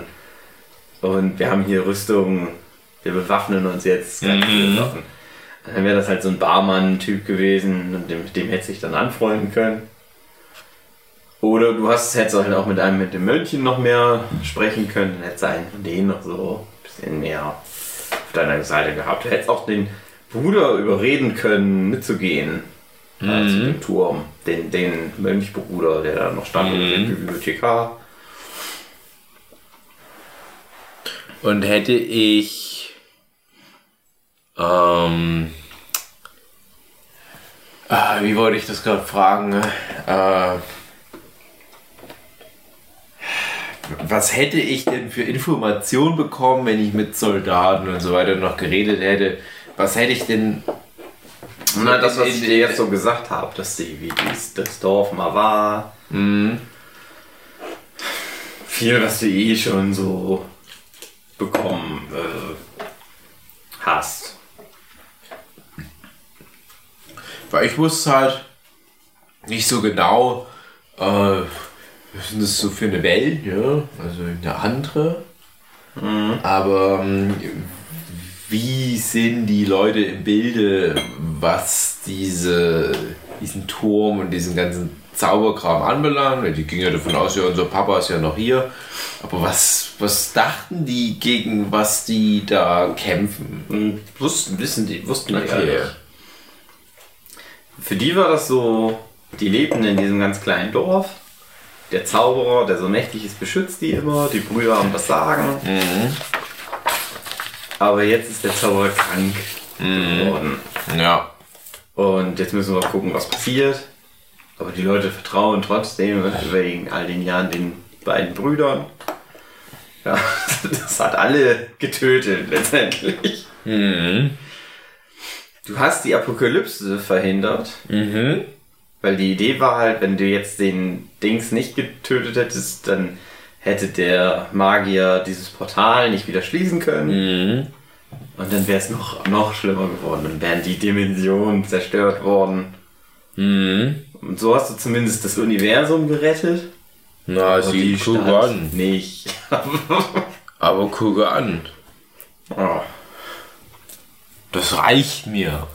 Und wir haben hier Rüstung, wir bewaffnen uns jetzt. ganz Waffen. Dann wäre das halt so ein Barmann-Typ gewesen und dem, mit dem hätte sich dann anfreunden können. Oder du hast, hättest halt auch mit einem mit dem Mönchen noch mehr sprechen können, dann hättest du einen von denen noch so ein bisschen mehr auf deiner Seite gehabt. Du hättest auch den Bruder überreden können, mitzugehen äh, zu dem Turm. Den, den Mönchbruder, der da noch stand, und den Bibliothekar. Und hätte ich. Ähm, ah, wie wollte ich das gerade fragen? Äh, was hätte ich denn für Informationen bekommen, wenn ich mit Soldaten und so weiter noch geredet hätte? Was hätte ich denn. Na, das, was ich dir jetzt so gesagt habe, dass die, wie dies, das Dorf mal war. Viel, was du eh schon so bekommen äh, hast. Weil ich wusste halt nicht so genau, äh, was ist denn das so für eine Welt, ja? Also eine andere. Aber ähm, wie sind die Leute im Bilde, was diese, diesen Turm und diesen ganzen Zauberkram anbelangt? Die gingen ja davon aus, ja, unser Papa ist ja noch hier. Aber was, was dachten die, gegen was die da kämpfen? Und wussten, wissen die, wussten die Okay. alle. Für die war das so, die lebten in diesem ganz kleinen Dorf. Der Zauberer, der so mächtig ist, beschützt die immer. Die Brüder haben das Sagen. Aber jetzt ist der Zauberer krank geworden. Ja. Und jetzt müssen wir gucken, was passiert. Aber die Leute vertrauen trotzdem wegen all den Jahren den beiden Brüdern. Ja, das hat alle getötet letztendlich. Du hast die Apokalypse verhindert. Weil die Idee war halt, wenn du jetzt den Dings nicht getötet hättest, dann hätte der Magier dieses Portal nicht wieder schließen können. Und dann wäre es noch, noch schlimmer geworden. Dann wären die Dimensionen zerstört worden. Und so hast du zumindest das Universum gerettet. Na, Aber sie guck Stadt an. nicht. Aber guck an. Oh. Das reicht mir.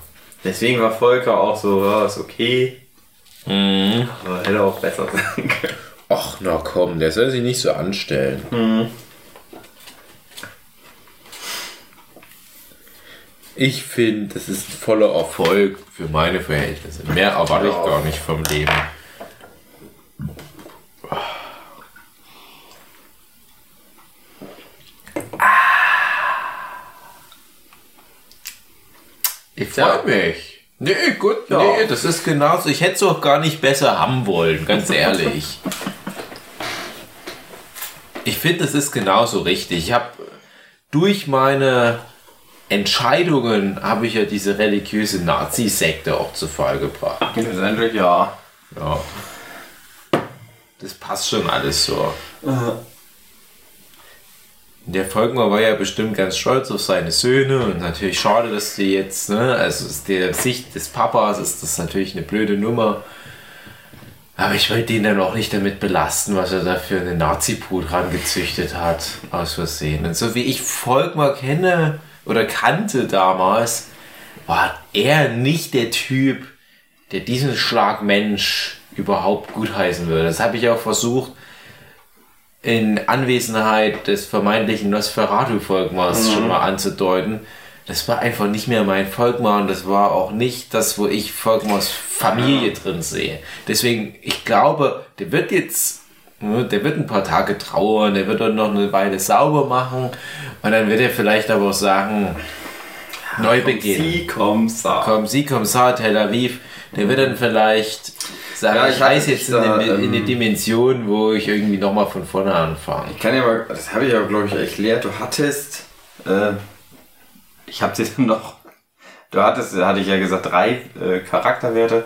Deswegen war Volker auch so, ja, ist okay. Mhm. Aber hätte auch besser sein können. Ach, na komm, der soll sich nicht so anstellen. Ich finde, das ist voller Erfolg für meine Verhältnisse. Mehr erwarte ich gar nicht vom Leben. Ich freue mich. Nee, gut, Ja. nee, das ist genauso. Ich hätte es auch gar nicht besser haben wollen, ganz ehrlich. Ich finde, das ist genauso richtig. Ich habe durch meine Entscheidungen habe ich ja diese religiöse Nazi-Sekte auch zu Fall gebracht. Letztendlich ja. Ja. Das passt schon alles so. Der Volkmar war ja bestimmt ganz stolz auf seine Söhne und natürlich schade, dass die jetzt, ne, also aus der Sicht des Papas ist das natürlich eine blöde Nummer. Aber ich wollte ihn dann auch nicht damit belasten, was er da für eine Nazi-Brut rangezüchtet hat, aus Versehen. Und so wie ich Volkmar kenne oder kannte damals, war er nicht der Typ, der diesen Schlag Mensch überhaupt gutheißen würde. Das habe ich auch versucht, in Anwesenheit des vermeintlichen Nosferatu-Volkmars Mhm. schon mal anzudeuten. Das war einfach nicht mehr mein Volkmar und das war auch nicht das, wo ich Volkmars Familie drin sehe. Deswegen, ich glaube, der wird jetzt, ne, der wird ein paar Tage trauern, der wird dann noch eine Weile sauber machen und dann wird er vielleicht aber auch sagen, neu beginnen. Sie Kommissar. Komm, Sie Kommissar Tel Aviv, der wird dann vielleicht sagen, Ja, ich, ich reise jetzt in, da, eine, in eine Dimension, wo ich irgendwie nochmal von vorne anfange. Ich kann ja mal, das habe ich ja glaube ich erklärt, du hattest, äh, ich habe dir dann noch, du hattest, hatte ich ja gesagt, drei äh, Charakterwerte,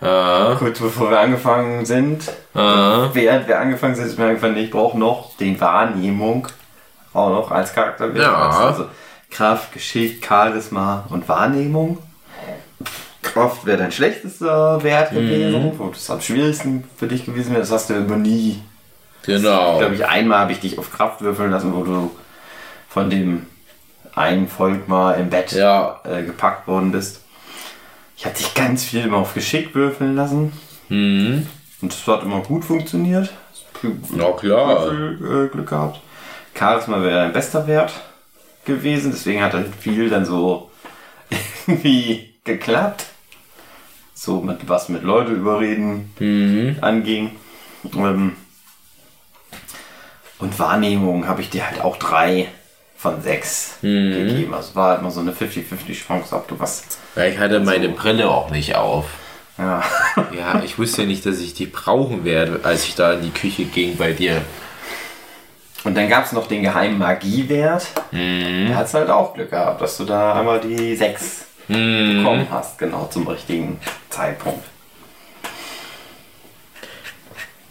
Ah, kurz bevor wir angefangen sind. ah, Während wir angefangen sind, ist mir eingefallen, ich brauche noch den Wahrnehmung, auch noch als Charakterwert. Ja. Also Kraft, Geschick, Charisma und Wahrnehmung. Kraft wäre dein schlechtester Wert gewesen, wo das am schwierigsten für dich gewesen wäre. Das hast du aber nie genau. glaube ich, einmal habe ich dich auf Kraft würfeln lassen, wo du von dem einen Volk mal im Bett Ja. äh, gepackt worden bist. Ich habe dich ganz viel immer auf Geschick würfeln lassen. Mhm. Und das hat immer gut funktioniert. Na klar. Viel äh, Glück gehabt. Charisma wäre dein bester Wert gewesen, deswegen hat dann viel dann so irgendwie geklappt. So mit was mit Leute überreden Mhm. anging. Ähm, und Wahrnehmung habe ich dir halt auch drei von sechs Mhm. gegeben. Also war immer so eine 50-50 Chance, ob du was. Ja, ich hatte meine Brille auch nicht auf. Ja. Ja, ich wusste ja nicht, dass ich die brauchen werde, als ich da in die Küche ging bei dir. Und dann gab es noch den geheimen Magiewert. Mhm. Da hat halt auch Glück gehabt, dass du da einmal die sechs Mhm. bekommen hast, genau zum richtigen Zeitpunkt.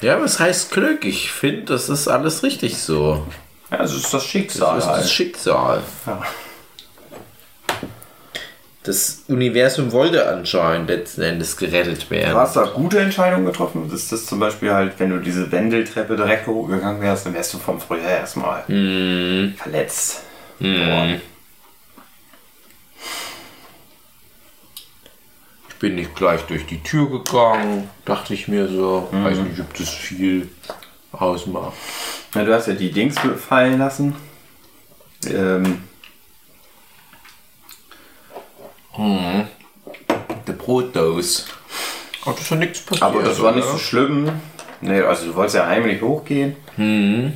Ja, was heißt Glück? Ich finde, das ist alles richtig so. Ja, das ist das Schicksal. Das ist das halt. Schicksal. Ja. Das Universum wollte anscheinend letzten Endes gerettet Du werden. hast da gute Entscheidungen getroffen. Das ist das zum Beispiel halt, wenn du diese Wendeltreppe direkt hochgegangen wärst, dann wärst du vom Frühjahr erstmal Mhm. verletzt Mhm. Ich bin nicht gleich durch die Tür gegangen, dachte ich mir so. Mhm. Weiß nicht, ob das viel ausmacht. Ja, du hast ja die Dings fallen lassen. Ähm, Der Brotdose. Oh, das ist ja nichts passiert. aber das war nicht oder? so schlimm. Nee, also du wolltest ja heimlich hochgehen. Mhm.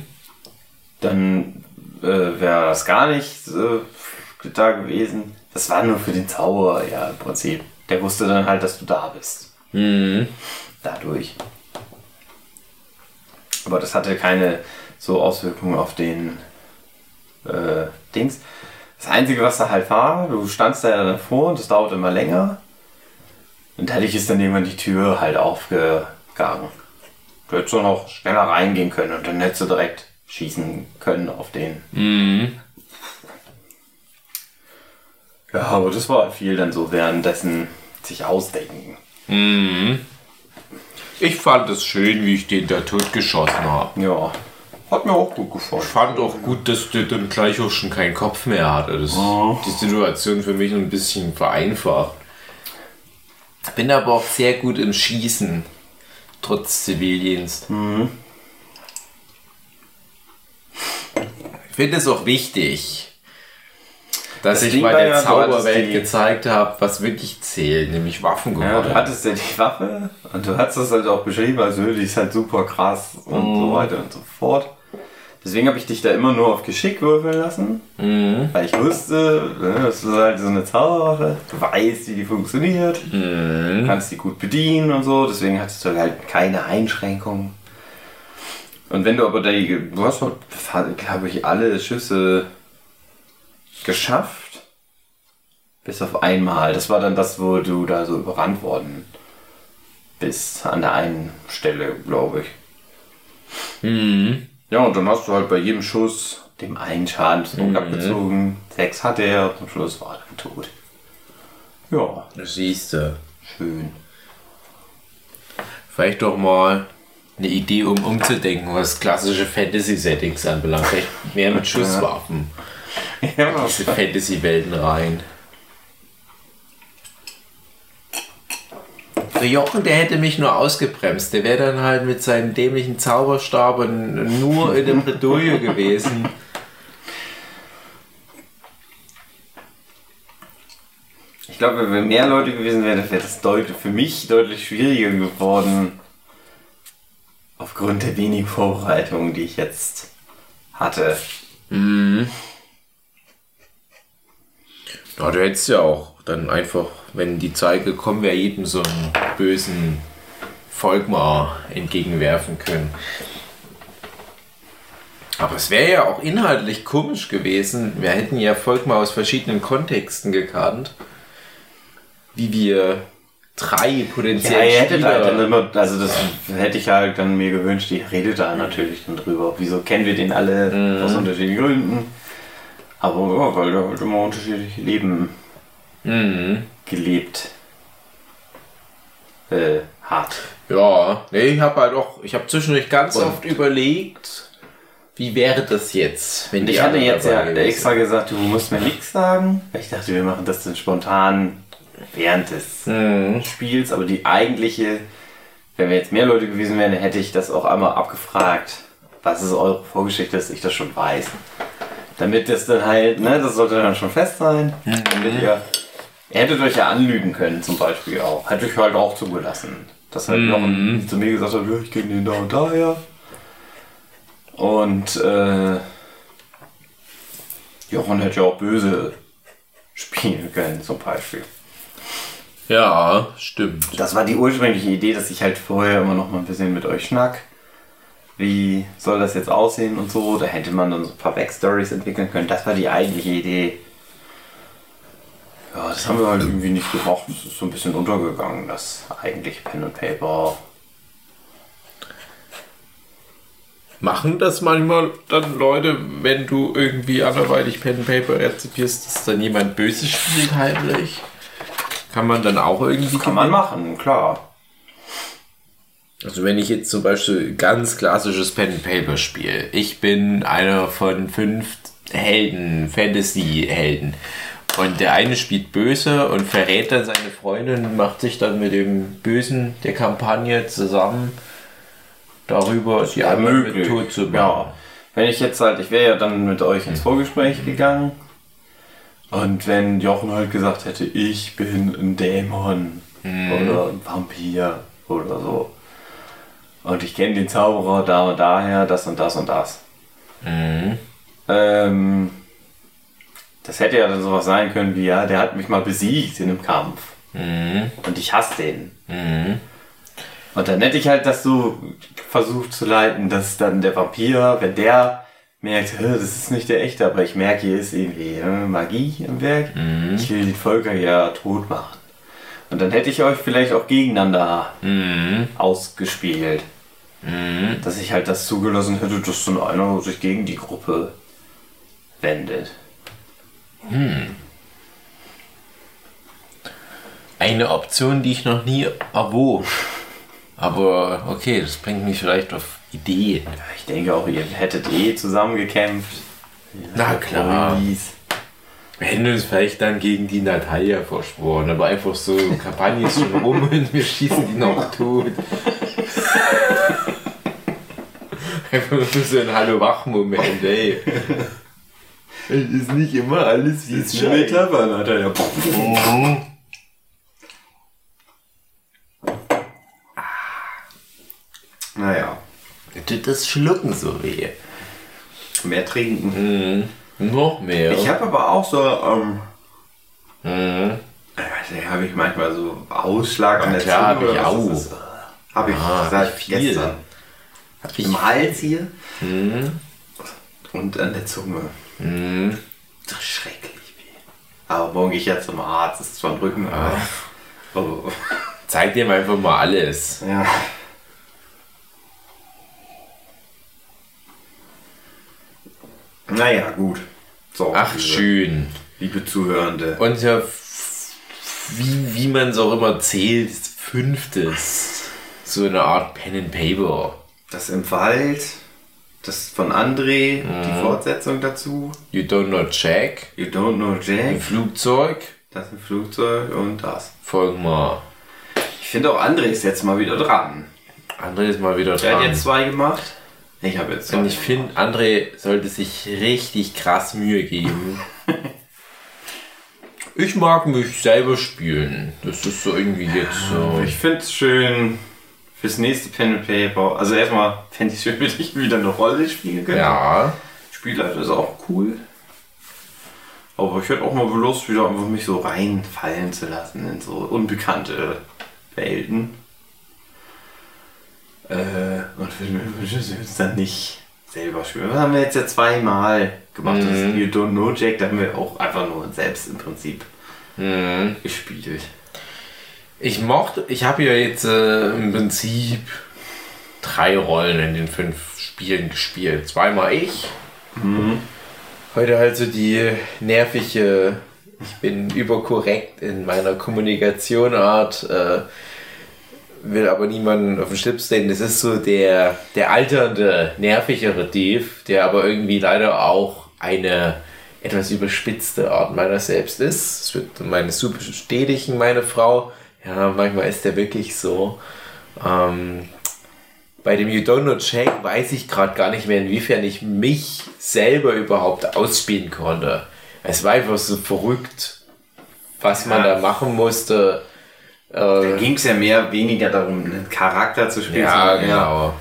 Dann äh, wäre das gar nicht äh, da gewesen. Das war nur für den Zauberer, ja, im Prinzip. Der wusste dann halt, dass du da bist. Mhm. Dadurch. Aber das hatte keine so Auswirkungen auf den äh, Dings. Das Einzige, was da halt war, du standst da ja davor und das dauerte immer länger. Und dadurch ist dann irgendwann die Tür halt aufgegangen. Du hättest dann auch schneller reingehen können und dann hättest du direkt schießen können auf den. Mhm. Ja, aber das war viel dann so währenddessen sich ausdenken. Mhm. Ich fand es schön, wie ich den da totgeschossen habe. Ja, hat mir auch gut gefallen. Ich fand auch gut, dass der dann gleich auch schon keinen Kopf mehr hatte. Das Oh. die Situation für mich ein bisschen vereinfacht. Bin aber auch sehr gut im Schießen, trotz Zivildienst. Ich finde es auch wichtig, dass Das ich Ding war der ja, Zauberwelt die- gezeigt habe, was wirklich zählt, nämlich Ja, Waffengewalt. du hattest ja die Waffe und du hast das halt auch beschrieben, also die ist halt super krass und so weiter und so fort. Deswegen habe ich dich da immer nur auf Geschick würfeln lassen, Mhm. weil ich wusste, ne, das ist halt so eine Zauberwaffe, du weißt, wie die funktioniert, Mhm. kannst die gut bedienen und so, deswegen hattest du halt keine Einschränkungen. Und wenn du aber die, du hast halt, glaube ich, alle Schüsse geschafft, bis auf einmal. Das war dann das, wo du da so überrannt worden bist, an der einen Stelle, glaube ich. Mhm. Ja, und dann hast du halt bei jedem Schuss dem einen Schadenspunkt abgezogen. Sechs hatte er und zum Schluss war er dann tot. Ja, Das siehst du. schön. Vielleicht doch mal eine Idee, um umzudenken, was klassische Fantasy-Settings anbelangt. Vielleicht mehr mit Schusswaffen. Ja, Diese Fantasy-Welten rein. Der Jochen, der hätte mich nur ausgebremst. Der wäre dann halt mit seinem dämlichen Zauberstab und nur in der Bredouille gewesen. Ich glaube, wenn mehr Leute gewesen wären, wäre das deutlich, für mich deutlich schwieriger geworden. Aufgrund der wenigen Vorbereitungen, die ich jetzt hatte. Ja, du hättest ja auch dann einfach, wenn die Zeit gekommen wäre, jedem so einen bösen Volkmar entgegenwerfen können. Aber es wäre ja auch inhaltlich komisch gewesen. Wir hätten ja Volkmar aus verschiedenen Kontexten gekannt. Wie wir drei Ja, potenzielle ihr hättet halt dann Spieler... immer, also das hätte ich halt dann mir gewünscht, ihr redet da natürlich dann drüber. Wieso kennen wir den alle aus unterschiedlichen Gründen? Aber ja, weil der halt immer unterschiedliche Leben Mhm. gelebt äh, hat. Ja, nee, ich habe halt auch, ich habe zwischendurch ganz Und- oft überlegt, wie wäre das jetzt, wenn ich hatte jetzt ja extra gesagt, du musst mir nichts sagen. Ich dachte, wir machen das dann spontan während des Mhm. Spiels. Aber die eigentliche, wenn wir jetzt mehr Leute gewesen wären, hätte ich das auch einmal abgefragt. Was ist eure Vorgeschichte, dass ich das schon weiß. Damit das dann halt, ne, das sollte dann schon fest sein. Damit ihr, ihr hättet euch ja anlügen können, zum Beispiel auch. Hätte ich halt auch zugelassen. Dass halt Jochen zu mir gesagt hat, ja, ich kenne den da und daher. Und äh, Jochen hätte ja auch böse spielen können, zum Beispiel. Ja, stimmt. Das war die ursprüngliche Idee, dass ich halt vorher immer noch mal ein bisschen mit euch schnack. Wie soll das jetzt aussehen und so? Da hätte man dann so ein paar Backstories entwickeln können. Das war die eigentliche Idee. Ja, das haben wir halt irgendwie nicht gemacht. Das ist so ein bisschen untergegangen, das eigentlich Pen und Paper. Machen das manchmal dann Leute, wenn du irgendwie anderweitig Pen and Paper rezipierst, dass dann jemand böse spielt heimlich? Kann man dann auch irgendwie Kann man machen, klar. Also wenn ich jetzt zum Beispiel ganz klassisches Pen and Paper spiele, ich bin einer von fünf Helden, Fantasy-Helden. Und der eine spielt böse und verrät dann seine Freundin und macht sich dann mit dem Bösen der Kampagne zusammen darüber, die anderen mit tot zu machen. Ja. Wenn ich jetzt halt, ich wäre ja dann mit euch ins Vorgespräch gegangen. Und wenn Jochen halt gesagt hätte, ich bin ein Dämon oder ein Vampir oder so. Und ich kenne den Zauberer da und daher, das und das und das. Ähm, das hätte ja dann sowas sein können wie, ja, der hat mich mal besiegt in einem Kampf. Und ich hasse den. Und dann hätte ich halt das so versucht zu leiten, dass dann der Vampir, wenn der merkt, "Hä, das ist nicht der echte, aber ich merke, hier ist irgendwie äh, Magie im Werk, ich will den Volker ja tot machen. Und dann hätte ich euch vielleicht auch gegeneinander ausgespielt. Dass ich halt das zugelassen hätte, dass dann einer sich gegen die Gruppe wendet. Eine Option, die ich noch nie erwog. Aber okay, das bringt mich vielleicht auf Ideen. Ich denke auch, ihr hättet eh zusammengekämpft. Na klar. Release. Wir hätten uns vielleicht dann gegen die Natalia verschworen, aber einfach so, Kampagne ist schon rum und wir schießen die noch tot. einfach nur so ein Hallo-Wach-Moment, ey. Es ist nicht immer alles wie es scheint. Metaphern hat er ja. Naja, Tut das Schlucken so weh. mehr trinken. Noch mehr. Ich habe aber auch so, ähm, Mhm. habe ich manchmal so Ausschlag an Ja, der klar, Zunge. hab ich auch. ist das? Hab ich Ah, seit hab ich viel. gestern. Hab ich Im Hals hier Mhm. und an der Zunge. Mhm. Das ist schrecklich. Aber morgen gehe ich jetzt zum Arzt. Das ist zwar ein Rücken, aber... Oh. Zeig dir mal einfach mal alles. Ja. Naja, gut. So, Ach, liebe, schön. liebe Zuhörende. Und ja, f- wie, wie man es auch immer zählt, fünftes. So eine Art Pen and Paper. Das im Wald, das von André, die Fortsetzung dazu. You don't know Jack. You don't know Jack, Flugzeug. das im Flugzeug und das. Folgen mal. Ich finde auch André ist jetzt mal wieder dran. André ist mal wieder Der hat dran. jetzt zwei gemacht. Ich habe jetzt. Und ich finde, André sollte sich richtig krass Mühe geben. Ich mag mich selber spielen. Das ist so irgendwie jetzt so. Ich finde es schön fürs nächste Pen and Paper. Also erstmal fände ich es schön, wenn ich wieder eine Rolle spielen könnte. Ja. Spielleiter ist auch cool. Aber ich hätte auch mal Lust, wieder einfach mich so reinfallen zu lassen in so unbekannte Welten. Äh, und wir müssen uns dann nicht selber spielen. Das haben wir jetzt ja zweimal gemacht. Das ist You Don't Know Jack, da haben wir auch einfach nur uns selbst im Prinzip Mhm. gespielt. Ich mochte, ich habe ja jetzt äh, im Prinzip drei Rollen in den fünf Spielen gespielt. Zweimal ich. Heute halt so die nervige, ich bin überkorrekt in meiner Kommunikationart, äh, will aber niemanden auf den Schlips treten. Das ist so der, der alternde, nervigere Dave, der aber irgendwie leider auch eine etwas überspitzte Art meiner selbst ist. Das wird meine super bestätigen, meine Frau. Ja, manchmal ist der wirklich so. Ähm, bei dem You Don't Know Jack weiß ich gerade gar nicht mehr, inwiefern ich mich selber überhaupt ausspielen konnte. Es war einfach so verrückt, was man Ja. da machen musste. Da Äh, ging es ja mehr weniger darum, einen Charakter zu spielen, ja, genau.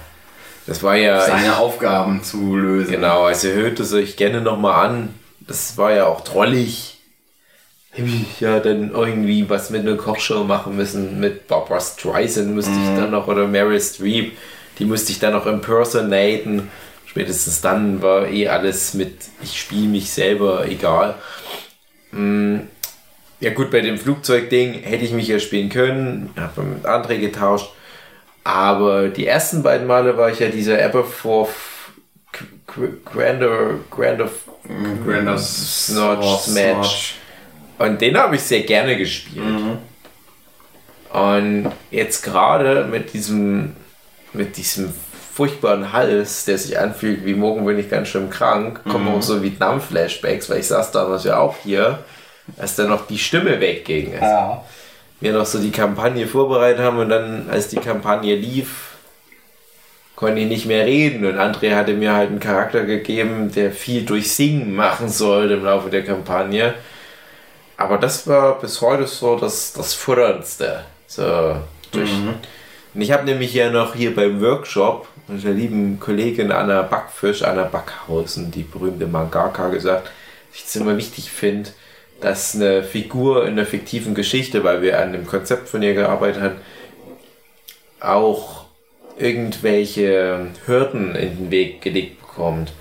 Das war ja. seine ich, Aufgaben zu lösen. Genau, also hört es euch gerne nochmal an. Das war ja auch trollig. Hab ich ja dann irgendwie was mit einer Kochshow machen müssen. Mit Barbara Streisand musste ich dann noch, oder Meryl Streep. Die musste ich dann noch impersonaten. Spätestens dann war eh alles mit, ich spiele mich selber, egal. Mm, Ja gut, bei dem Flugzeugding hätte ich mich ja spielen können. Habe mit André getauscht. Aber die ersten beiden Male war ich ja dieser Aberforth Grander, Grander Grander Snatch Match. Und den habe ich sehr gerne gespielt. Und jetzt gerade mit diesem, mit diesem furchtbaren Hals, der sich anfühlt wie morgen bin ich ganz schön krank, kommen auch so Vietnam-Flashbacks, weil ich saß damals ja auch hier, als dann noch die Stimme wegging. Also Ja. wir noch so die Kampagne vorbereitet haben und dann, als die Kampagne lief, konnte ich nicht mehr reden und André hatte mir halt einen Charakter gegeben, der viel durch Singen machen sollte im Laufe der Kampagne. Aber das war bis heute so das, das Futterndste. So, durch. Und ich habe nämlich ja noch hier beim Workshop mit der lieben Kollegin Anna Backfisch, Anna Backhausen, die berühmte Mangaka, gesagt, dass ich es immer wichtig finde, dass eine Figur in einer fiktiven Geschichte, weil wir an dem Konzept von ihr gearbeitet haben, auch irgendwelche Hürden in den Weg gelegt bekommt.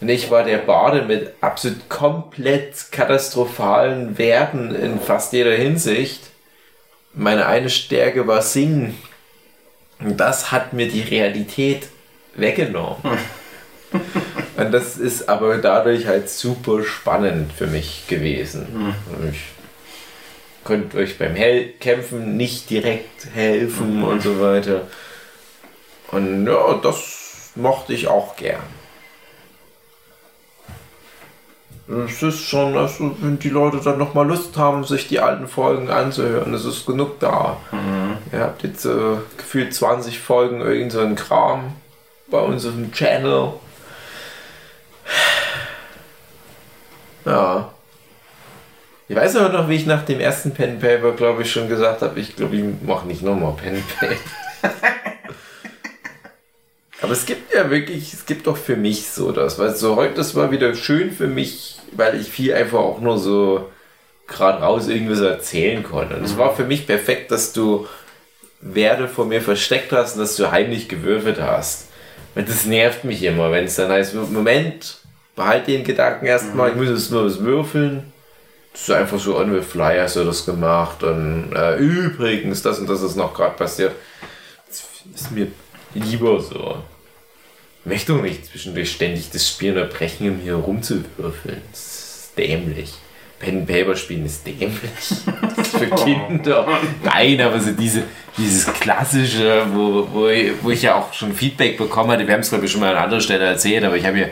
Und ich war der Bade mit absolut komplett katastrophalen Werten in fast jeder Hinsicht. Meine eine Stärke war Singen. Und das hat mir die Realität weggenommen. Und das ist aber dadurch halt super spannend für mich gewesen. Und Ich konnte euch beim Hel Kämpfen nicht direkt helfen und so weiter. Und ja, das mochte ich auch gern. Es ist schon, also wenn die Leute dann nochmal Lust haben, sich die alten Folgen anzuhören, es ist genug da. Ihr habt jetzt äh, gefühlt 20 Folgen irgend so Kram bei uns auf dem Channel. Ja. Ich weiß aber noch, wie ich nach dem ersten Pen and Paper, glaube ich, schon gesagt habe, ich glaube, ich mache nicht nochmal Pen and Paper. aber es gibt ja wirklich, es gibt doch für mich so das, weil so heute, das war wieder schön für mich, weil ich viel einfach auch nur so gerade raus irgendwas erzählen konnte. Und es war für mich perfekt, dass du Werte vor mir versteckt hast und dass du heimlich gewürfelt hast. Und das nervt mich immer, wenn es dann heißt, Moment, behalte den Gedanken erstmal, ich muss jetzt nur was würfeln. Das ist einfach so on the fly, hast du das gemacht. Und äh, übrigens, das und das ist noch gerade passiert. Das ist mir lieber so. möchte doch nicht zwischendurch ständig das Spiel unterbrechen, um hier rumzuwürfeln. Das ist dämlich. Pen Paper spielen ist dämlich. Das ist für Kinder. Nein, aber so diese, dieses klassische, wo, wo, ich, wo ich ja auch schon Feedback bekommen hatte, wir haben es glaube ich schon mal an anderer Stelle erzählt, aber ich habe ja,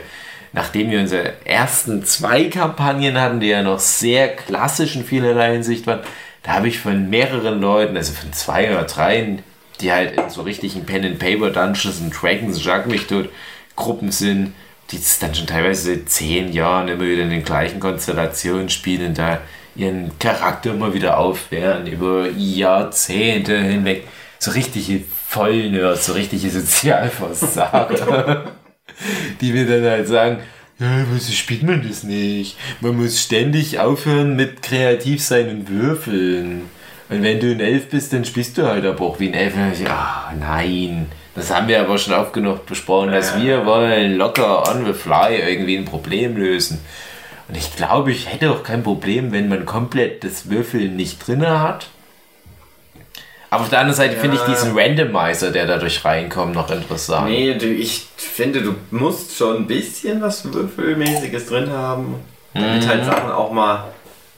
nachdem wir unsere ersten zwei Kampagnen hatten, die ja noch sehr klassisch in vielerlei Hinsicht waren, da habe ich von mehreren Leuten, also von zwei oder dreien, die halt in so richtigen Pen and Paper Dungeons and Dragons, Jug mich tot, Gruppen sind, die dann schon teilweise seit zehn Jahren immer wieder in den gleichen Konstellationen spielen da ihren Charakter immer wieder aufwehren über Jahrzehnte hinweg. So richtige Vollnerds, so richtige Sozialversager, die mir dann halt sagen, ja, wieso spielt man das nicht? Man muss ständig aufhören mit kreativ sein und würfeln. Und wenn du ein Elf bist, dann spielst du halt aber auch wie ein Elf. Ja, nein. Das haben wir aber schon oft genug besprochen, dass wir wollen locker on the fly irgendwie ein Problem lösen. Und ich glaube, ich hätte auch kein Problem, wenn man komplett das Würfeln nicht drin hat. Aber auf der anderen Seite Ja. finde ich diesen Randomizer, der dadurch reinkommt, noch interessant. Nee, du, ich finde, du musst schon ein bisschen was Würfelmäßiges drin haben, damit halt Sachen auch mal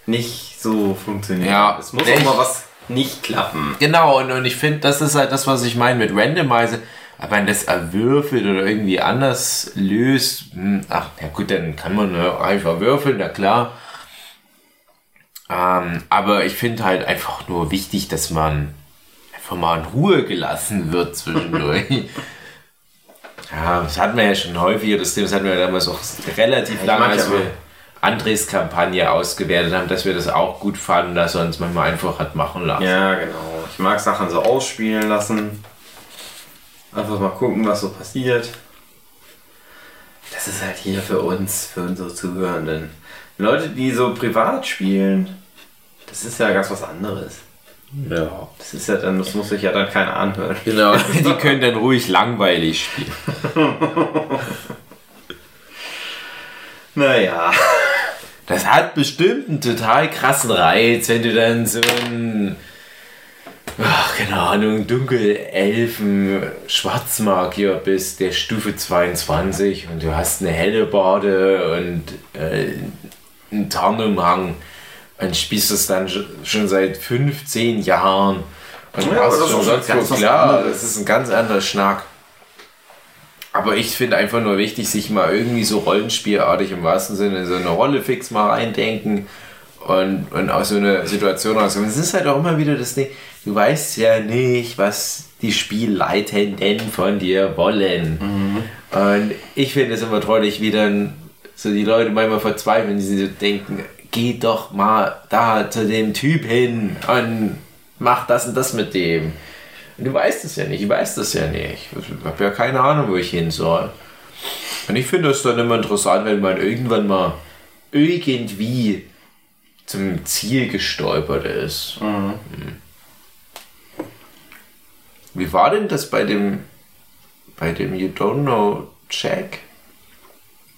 nicht so funktionieren. Ja. es muss Nee, auch mal was nicht klappen. Genau, und, und ich finde, das ist halt das, was ich meine mit Randomizer. Aber wenn das erwürfelt oder irgendwie anders löst, hm, ach, ja gut, dann kann man ja einfach würfeln, na klar. Ähm, aber ich finde halt einfach nur wichtig, dass man einfach mal in Ruhe gelassen wird zwischendurch. ja, das hatten wir ja schon häufiger, das Thema das hatten wir ja damals auch relativ ich lange, mag Andres Kampagne ausgewertet haben, dass wir das auch gut fanden, dass er uns manchmal einfach hat machen lassen. Ja, genau. Ich mag Sachen so ausspielen lassen. Einfach mal gucken, was so passiert. Das ist halt hier für uns, für unsere Zuhörenden. Leute, die so privat spielen, das ist ja ganz was anderes. ja. Das ist ja dann, das muss sich ja dann keiner anhören. Genau, die können dann ruhig langweilig spielen. Naja. Das hat bestimmt einen total krassen Reiz, wenn du dann so ein, ach, keine Ahnung, Dunkelelfen Schwarzmagier bist, der Stufe 22 und du hast eine helle Bade und äh, einen Tarnumhang und spielst es dann sch- schon seit 15 Jahren und Ja, hast das ist schon sonst ganz wo klar, das ist ein ganz anderer Schnack. Aber ich finde einfach nur wichtig, sich mal irgendwie so rollenspielartig im wahrsten Sinne in so eine Rolle fix mal reindenken und, und aus so einer Situation rauskommen. Es ist halt auch immer wieder das Ding, du weißt ja nicht, was die Spielleitenden von dir wollen. Und ich finde es immer trollig, wie dann so die Leute manchmal verzweifeln, die so denken, geh doch mal da zu dem Typ hin und mach das und das mit dem. Du weißt es ja nicht, ich weiß das ja nicht. Ich habe ja keine Ahnung, wo ich hin soll. Und ich finde es dann immer interessant, wenn man irgendwann mal irgendwie zum Ziel gestolpert ist. Hm. Wie war denn das bei dem bei dem You Don't Know Jack?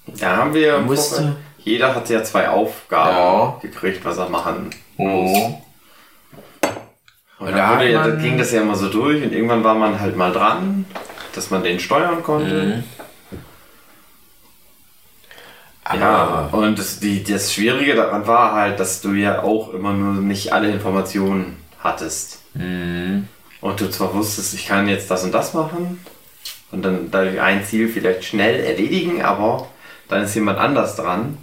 Da haben wir. Musste- Jeder hat ja zwei Aufgaben Ja. gekriegt, was er machen Oh. Muss. Und da wurde ja, dann ging das ja immer so durch und irgendwann war man halt mal dran, dass man den steuern konnte. Mhm. Ja, und das, die, das Schwierige daran war halt, dass du ja auch immer nur nicht alle Informationen hattest. Mhm. Und du zwar wusstest, ich kann jetzt das und das machen und dann dadurch ein Ziel vielleicht schnell erledigen, aber dann ist jemand anders dran.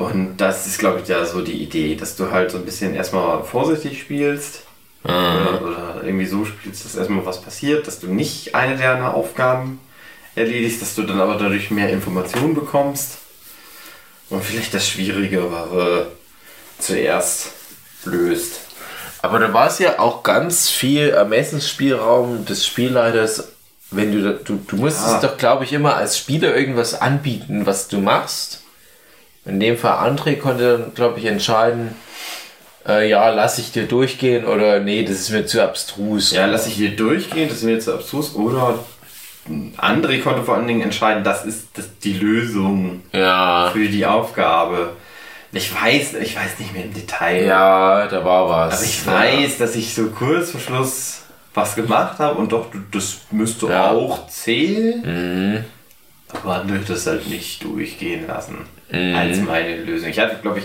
Und das ist, glaube ich, ja so die Idee, dass du halt so ein bisschen erstmal vorsichtig spielst oder, oder irgendwie so spielst, dass erstmal was passiert, dass du nicht eine deiner Aufgaben erledigst, dass du dann aber dadurch mehr Informationen bekommst und vielleicht das Schwierigere zuerst löst. Aber da war es ja auch ganz viel Ermessensspielraum des Spielleiters. Wenn du, du, du musstest Ah. doch, glaube ich, immer als Spieler irgendwas anbieten, was du machst. In dem Fall André konnte dann, glaube ich, entscheiden, äh, ja, lass ich dir durchgehen oder nee, das ist mir zu abstrus. Ja, lass ich hier durchgehen, das ist mir zu abstrus. Oder André konnte vor allen Dingen entscheiden, das ist das die Lösung Ja, für die Aufgabe. Ich weiß, ich weiß nicht mehr im Detail. ja, da war was. Aber ich Ja. weiß, dass ich so kurz vor Schluss was gemacht habe und doch, das müsste Ja. auch zählen. Mhm. Aber ich das halt nicht durchgehen lassen. Mhm. Als meine Lösung. Ich hatte, glaube ich,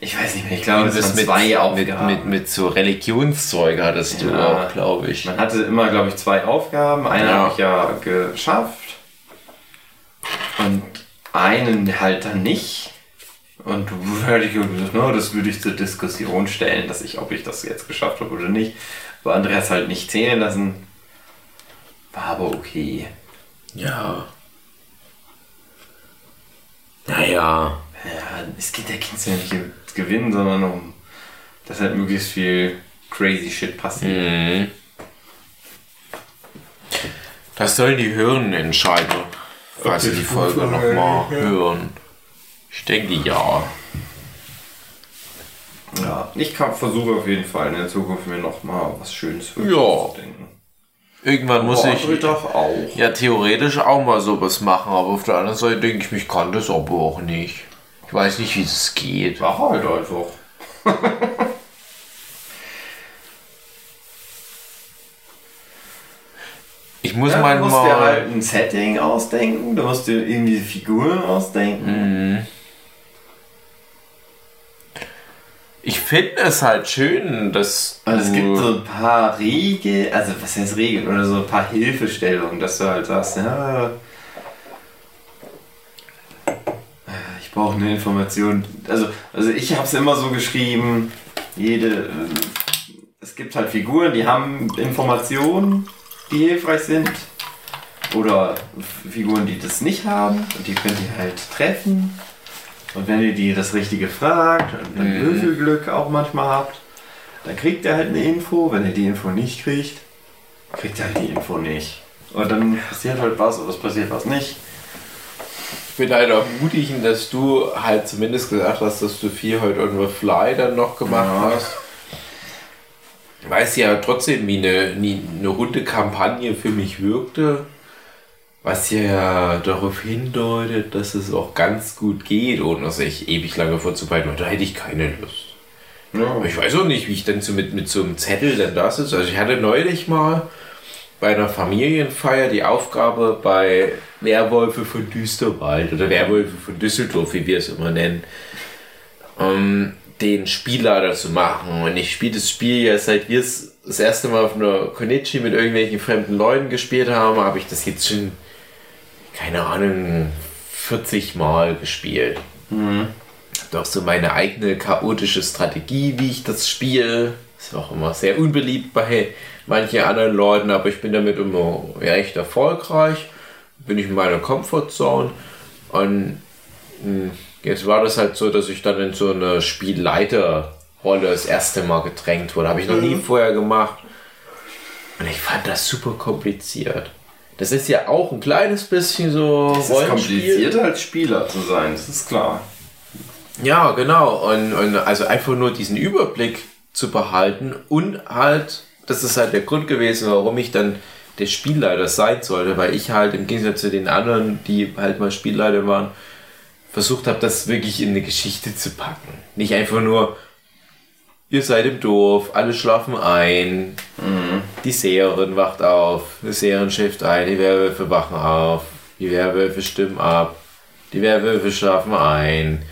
ich weiß nicht mehr, ich glaube, das mit, zwei mit, Aufgaben. mit, mit so Religionszeug hattest du Ja. auch, glaube ich. Man hatte immer, glaube ich, zwei Aufgaben. Eine Ja. habe ich ja geschafft. Und einen halt dann nicht. Und das würde ich zur Diskussion stellen, dass ich, ob ich das jetzt geschafft habe oder nicht. Aber Andreas halt nicht zählen lassen. War aber okay. Ja. Naja. Ja, es geht der Kind ja nicht ums Gewinnen, sondern um, dass halt möglichst viel crazy shit passiert. Mhm. Das sollen die Hören entscheiden, falls sie die Folge nochmal hören. Ich denke ja. Ja, ich kann versuche auf jeden Fall in der Zukunft mir noch mal was Schönes für Ja. zu denken. Irgendwann muss ich doch auch. ja theoretisch auch mal sowas machen, aber auf der anderen Seite denke ich, mich kann das aber auch nicht. Ich weiß nicht, wie es geht. Mach halt einfach. Ich muss Ja, mal du musst dir halt ein Setting ausdenken, du musst dir irgendwie Figuren ausdenken. Mhm. Ich finde es halt schön, dass. Und es gibt so ein paar Regeln, also was heißt Regeln, oder so ein paar Hilfestellungen, dass du halt sagst, ja, ich brauche eine Information. Also, also ich habe es immer so geschrieben, jede, äh, es gibt halt Figuren, die haben Informationen, die hilfreich sind. Oder Figuren, die das nicht haben und die könnt ihr halt treffen. Und wenn ihr die das Richtige fragt und dann Mhm. Würfelglück auch manchmal habt, dann kriegt ihr halt eine Info. Wenn ihr die Info nicht kriegt, kriegt ihr halt die Info nicht. Und dann passiert halt was oder es passiert was nicht. Ich bin halt auch mutig, dass du halt zumindest gesagt hast, dass du viel heute on the fly dann noch gemacht Ja. hast. Weiß ja trotzdem, wie eine, eine runde Kampagne für mich wirkte. Was ja darauf hindeutet, dass es auch ganz gut geht, ohne sich ewig lange vorzubereiten. Und da hätte ich keine Lust. Ja. Aber ich weiß auch nicht, wie ich denn so mit, mit so einem Zettel denn das ist. Also ich hatte neulich mal bei einer Familienfeier die Aufgabe bei Werwölfe von Düsterwald oder Werwölfe von Düsseldorf, wie wir es immer nennen, ähm, den Spielleiter zu machen. Und ich spiele das Spiel ja seit wir es das erste Mal auf einer Konichi mit irgendwelchen fremden Leuten gespielt haben, habe ich das jetzt schon, keine Ahnung, 40 Mal gespielt doch so meine eigene chaotische Strategie, wie ich das spiele. Ist auch immer sehr unbeliebt bei manchen anderen Leuten, aber ich bin damit immer recht erfolgreich. Bin ich in meiner Comfortzone. Und mh, jetzt war das halt so, dass ich dann in so eine Spielleiterrolle das erste Mal gedrängt wurde. Habe ich noch nie vorher gemacht. Und ich fand das super kompliziert. Das ist ja auch ein kleines bisschen so Es ist kompliziert als Spieler zu sein, das ist klar. Ja, genau. Und, und also einfach nur diesen Überblick zu behalten und halt, das ist halt der Grund gewesen, warum ich dann der Spielleiter sein sollte, weil ich halt im Gegensatz zu den anderen, die halt mal Spielleiter waren, versucht habe, das wirklich in eine Geschichte zu packen. Nicht einfach nur, ihr seid im Dorf, alle schlafen ein, die Seherin wacht auf, die Seherin schläft ein, die Werwölfe wachen auf, die Werwölfe stimmen ab, die Werwölfe schlafen ein.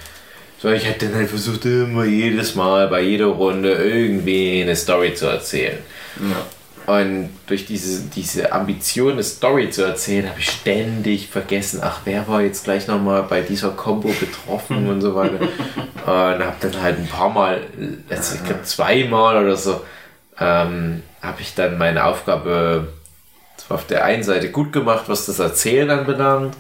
So, ich hätte dann halt versucht, immer jedes Mal bei jeder Runde irgendwie eine Story zu erzählen. Und durch diese, diese Ambition, eine Story zu erzählen, habe ich ständig vergessen, ach, wer war jetzt gleich nochmal bei dieser Combo betroffen und so weiter. und habe dann halt ein paar Mal, also ich glaube zweimal oder so, ähm, habe ich dann meine Aufgabe auf der einen Seite gut gemacht, was das Erzählen anbelangt,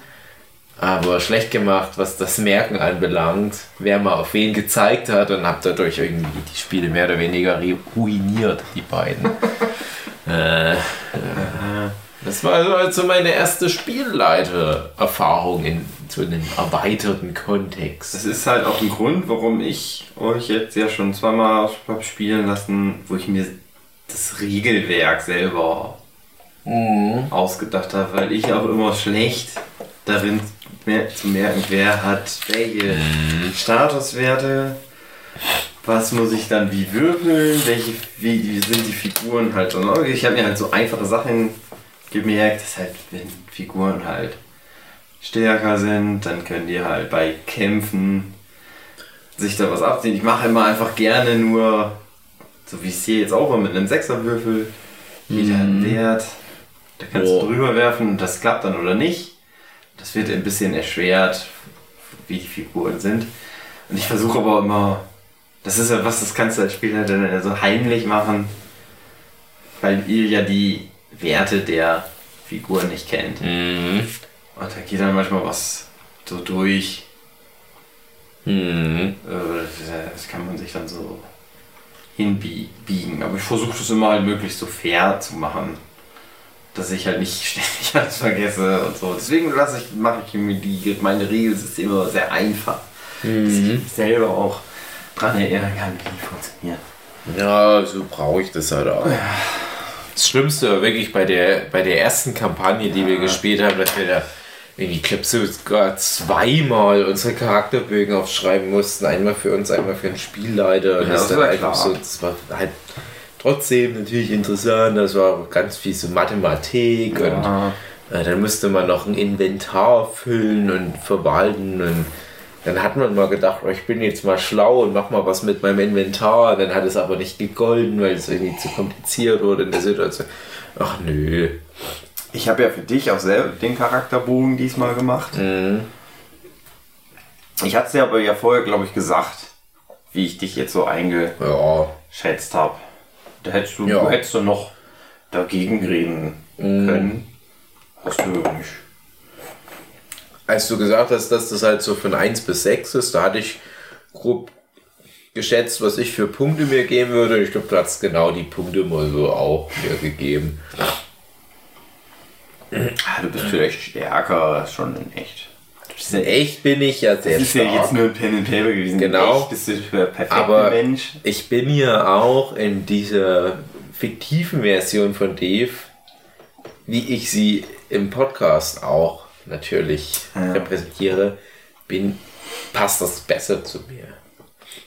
aber schlecht gemacht, was das Merken anbelangt, wer mal auf wen gezeigt hat und habe dadurch irgendwie die Spiele mehr oder weniger ru- ruiniert, die beiden. äh, äh, das war also, also meine erste Spielleiter-Erfahrung in so einem erweiterten Kontext. Das ist halt auch ein Grund, warum ich euch jetzt ja schon zweimal hab spielen lassen, wo ich mir das Regelwerk selber ausgedacht habe, weil ich auch immer schlecht darin zu merken, wer hat welche Statuswerte. Was muss ich dann wie würfeln, welche, wie, wie sind die Figuren halt. Und ich habe mir halt so einfache Sachen gemerkt, dass halt, wenn Figuren halt stärker sind, dann können die halt bei Kämpfen sich da was abziehen. Ich mache immer einfach gerne nur, so wie ich es hier jetzt auch mit einem Sechserwürfel, jeder mhm. einen Wert. Da kannst oh. du drüber werfen und das klappt dann oder nicht. Das wird ein bisschen erschwert, wie die Figuren sind. Und ich versuche aber immer, das ist ja was, das kannst du als Spieler dann so heimlich machen, weil ihr ja die Werte der Figuren nicht kennt. Mhm. Und da geht dann manchmal was so durch. Mhm. Äh, das kann man sich dann so hinbiegen. Aber ich versuche das immer halt möglichst so fair zu machen. Dass ich halt nicht ständig alles vergesse und so. Deswegen lasse ich, mache ich mir die, meine Regelsysteme sehr einfach. Mhm. Dass ich mich selber auch dran erinnern kann, wie die funktionieren. Ja, so brauche ich das halt auch. Ja. Das Schlimmste war wirklich bei der, bei der ersten Kampagne, die ja. wir gespielt haben, dass wir da ich glaube sogar zweimal unsere Charakterbögen aufschreiben mussten. Einmal für uns, einmal für den Spielleiter. Ja, das, das, war einfach so, das war halt trotzdem natürlich interessant. Das war ganz viel so Mathematik ja. und äh, dann musste man noch ein Inventar füllen und verwalten und dann hat man mal gedacht, oh, ich bin jetzt mal schlau und mach mal was mit meinem Inventar. Dann hat es aber nicht gegolden, weil es irgendwie zu kompliziert wurde in der Situation. Ach nö. Ich habe ja für dich auch selber den Charakterbogen diesmal gemacht. Mhm. Ich hatte es dir aber ja vorher, glaube ich, gesagt, wie ich dich jetzt so eingeschätzt ja. habe. Da hättest du, ja. du hättest du noch dagegen reden mhm. können. Hast du nicht. Als du gesagt hast, dass das halt so von 1 bis 6 ist, da hatte ich grob geschätzt, was ich für Punkte mir geben würde. Ich glaube, du hast genau die Punkte mal so auch mir gegeben. Ah, du bist vielleicht stärker, schon in echt. In echt bin ich ja sehr stark. Das ist stark. ja jetzt nur ein Pen and Paper gewesen. Genau. Bist du der perfekte Aber Mensch. Ich bin ja auch in dieser fiktiven Version von Dave, wie ich sie im Podcast auch natürlich ja. repräsentiere, bin, passt das besser zu mir.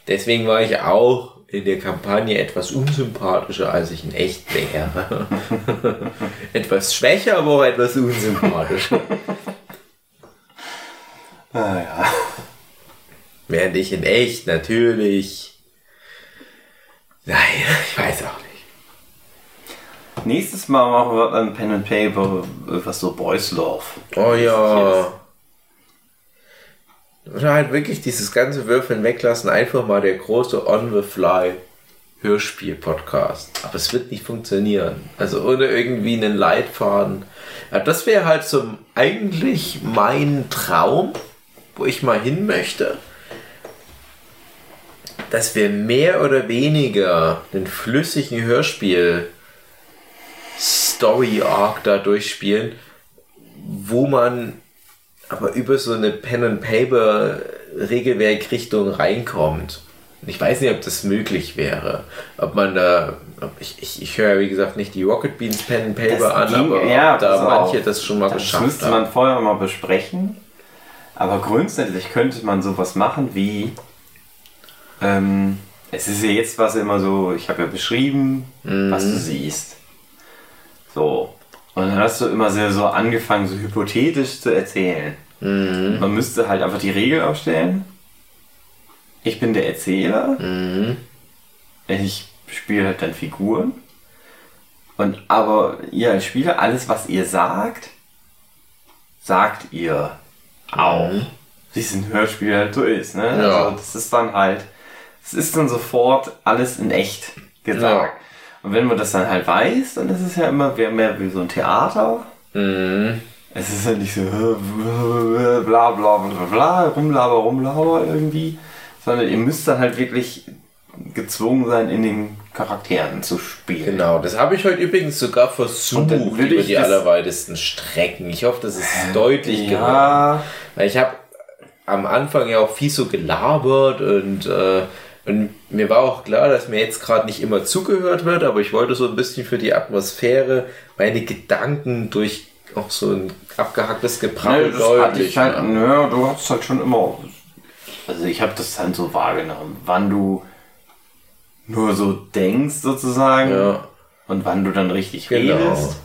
Deswegen war ich auch in der Kampagne etwas unsympathischer, als ich in echt wäre. etwas schwächer, aber auch etwas unsympathischer. Ah ja. Während ich in echt natürlich. Nein, ich weiß auch nicht. Nächstes Mal machen wir dann Pen and Paper, was so Boys Love. Oh ja. Oder halt wirklich dieses ganze Würfeln weglassen, einfach mal der große On-the-Fly Hörspiel-Podcast. Aber es wird nicht funktionieren. Also ohne irgendwie einen Leitfaden. Ja, das wäre halt so eigentlich mein Traum, wo ich mal hin möchte. Dass wir mehr oder weniger den flüssigen Hörspiel Story Arc da durchspielen, wo man aber über so eine Pen and Paper Regelwerk-Richtung reinkommt. Ich weiß nicht, ob das möglich wäre. Ob man da, ich, ich, ich höre wie gesagt nicht die Rocket Beans Pen and Paper das an, ging, aber ja, da manche auf. das schon mal das geschafft haben. Das müsste man vorher mal besprechen. Aber grundsätzlich könnte man sowas machen wie, ähm, es ist ja jetzt was immer so, ich habe ja beschrieben, mhm. was du siehst. So. Und dann hast du immer sehr so angefangen, so hypothetisch zu erzählen. Mhm. Man müsste halt einfach die Regel aufstellen. Ich bin der Erzähler. Mhm. Ich spiele halt dann Figuren. Und aber ihr als Spieler, alles was ihr sagt, sagt ihr auch. Mhm. Wie es ein Hörspiel halt so ist. Ne? Ja. Also das ist dann halt, es ist dann sofort alles in echt gesagt. Ja. Und wenn man das dann halt weiß, dann ist es ja immer mehr wie so ein Theater. Mhm. Es ist halt nicht so bla bla bla bla, rumlaber, rumlaber irgendwie, sondern ihr müsst dann halt wirklich gezwungen sein, in den Charakteren zu spielen. Genau, das habe ich heute übrigens sogar versucht über die allerweitesten Strecken. Ich hoffe, das ist deutlich ja. geworden. Weil ich habe am Anfang ja auch viel so gelabert und, äh, und mir war auch klar, dass mir jetzt gerade nicht immer zugehört wird, aber ich wollte so ein bisschen für die Atmosphäre meine Gedanken durch auch so ein abgehacktes Geprabbel nee, deutlich. Halt, nö, du hast halt schon immer. Also ich habe das dann so wahrgenommen, wann du nur so denkst sozusagen Ja. und wann du dann richtig Genau. redest.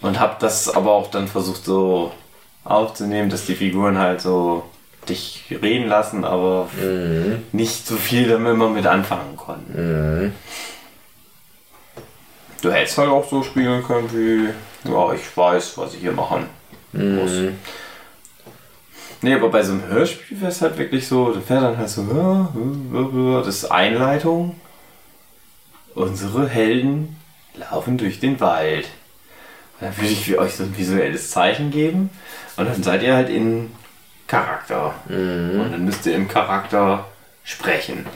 Und hab das aber auch dann versucht so aufzunehmen, dass die Figuren halt so dich reden lassen, aber Mhm. nicht so viel damit immer mit anfangen konnten. Mhm. Du hättest halt auch so spielen können wie, ja, ich weiß, was ich hier machen muss. Mhm. Nee, aber bei so einem Hörspiel wäre es halt wirklich so, da fährt dann halt so, das ist Einleitung. Unsere Helden laufen durch den Wald. Und dann würde ich für euch so ein visuelles Zeichen geben und dann seid ihr halt in Charakter. Und dann müsst ihr im Charakter sprechen.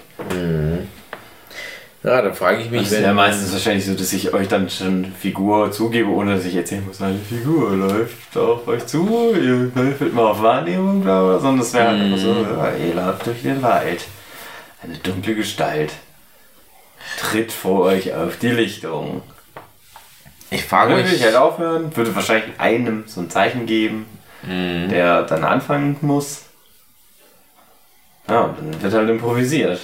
Ja, da frage ich mich, Das ist ja meistens wahrscheinlich so, dass ich euch dann schon Figur zugebe, ohne dass ich erzählen muss, eine Figur läuft auf euch zu, ihr würfelt mal auf Wahrnehmung, bla, bla, sondern es wäre halt einfach so, ja, ihr lauft durch den Wald. Eine dunkle Gestalt tritt vor euch auf die Lichtung. ich frage Dann würde mich, ich halt aufhören, würde wahrscheinlich einem so ein Zeichen geben, der dann anfangen muss. Ja, dann wird halt improvisiert.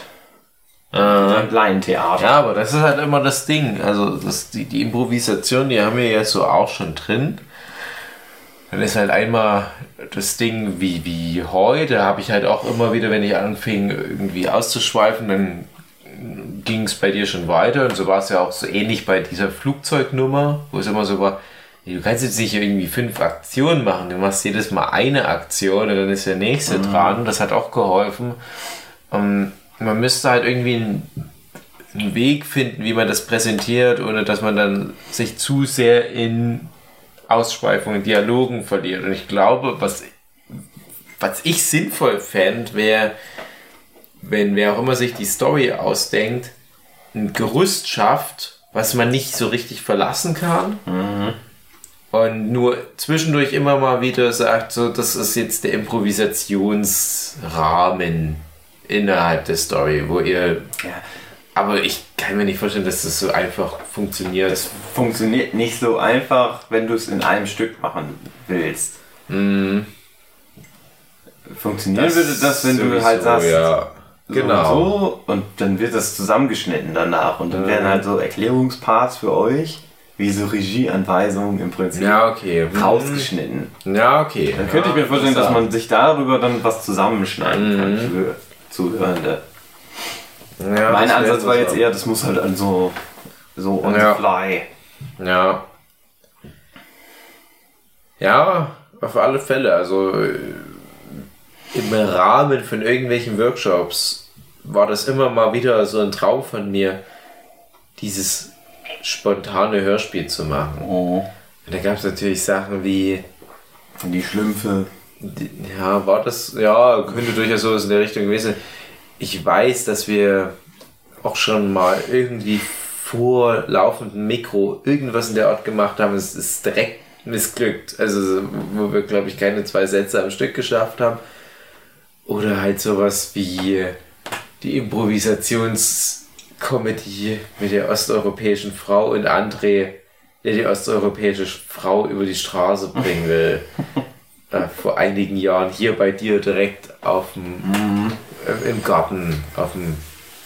äh, Ein Laientheater. Ja, aber das ist halt immer das Ding. Also das, die, die Improvisation, die haben wir jetzt so auch schon drin. Dann ist halt einmal das Ding wie, wie heute, habe ich halt auch immer wieder, wenn ich anfing irgendwie auszuschweifen, dann ging es bei dir schon weiter. Und so war es ja auch so ähnlich bei dieser Flugzeugnummer, wo es immer so war, du kannst jetzt nicht irgendwie fünf Aktionen machen, du machst jedes Mal eine Aktion und dann ist der nächste dran. Das hat auch geholfen. Ähm, man müsste halt irgendwie einen, einen Weg finden, wie man das präsentiert, ohne dass man dann sich zu sehr in Ausschweifungen, Dialogen verliert. Und ich glaube, was, was ich sinnvoll fände, wäre, wenn wer auch immer sich die Story ausdenkt, ein Gerüst schafft, was man nicht so richtig verlassen kann. Und nur zwischendurch immer mal wieder sagt, so, das ist jetzt der Improvisationsrahmen innerhalb der Story, wo ihr. Ja. Aber ich kann mir nicht vorstellen, dass das so einfach funktioniert. Es funktioniert nicht so einfach, wenn du es in einem Stück machen willst. Mm, Funktionieren würde das, wenn du halt sagst, Ja, so genau. und so und dann wird das zusammengeschnitten danach und dann werden halt so Erklärungsparts für euch, wie so Regieanweisungen im Prinzip Ja, okay. Hm. rausgeschnitten. Ja, okay. Dann könnte ich mir vorstellen, dass man sich darüber dann was zusammenschneiden Mhm. kann für Zuhörende. Ja, mein Ansatz war jetzt eher, das muss halt an so, so on Ja. the fly. Ja. Ja, auf alle Fälle. Also äh, im Rahmen von irgendwelchen Workshops war das immer mal wieder so ein Traum von mir, dieses spontane Hörspiel zu machen. Und da gab es natürlich Sachen wie, die Schlümpfe. die- ja, war das, ja, könnte durchaus sowas in der Richtung gewesen sein. Ich weiß, dass wir auch schon mal irgendwie vor laufendem Mikro irgendwas in der Art gemacht haben. Es ist direkt missglückt. Also, wo wir, glaube ich, keine zwei Sätze am Stück geschafft haben. Oder halt sowas wie die Improvisationskomödie mit der osteuropäischen Frau und André, der die osteuropäische Frau über die Straße bringen will. äh, vor einigen Jahren hier bei dir direkt auf dem, äh, im Garten, auf dem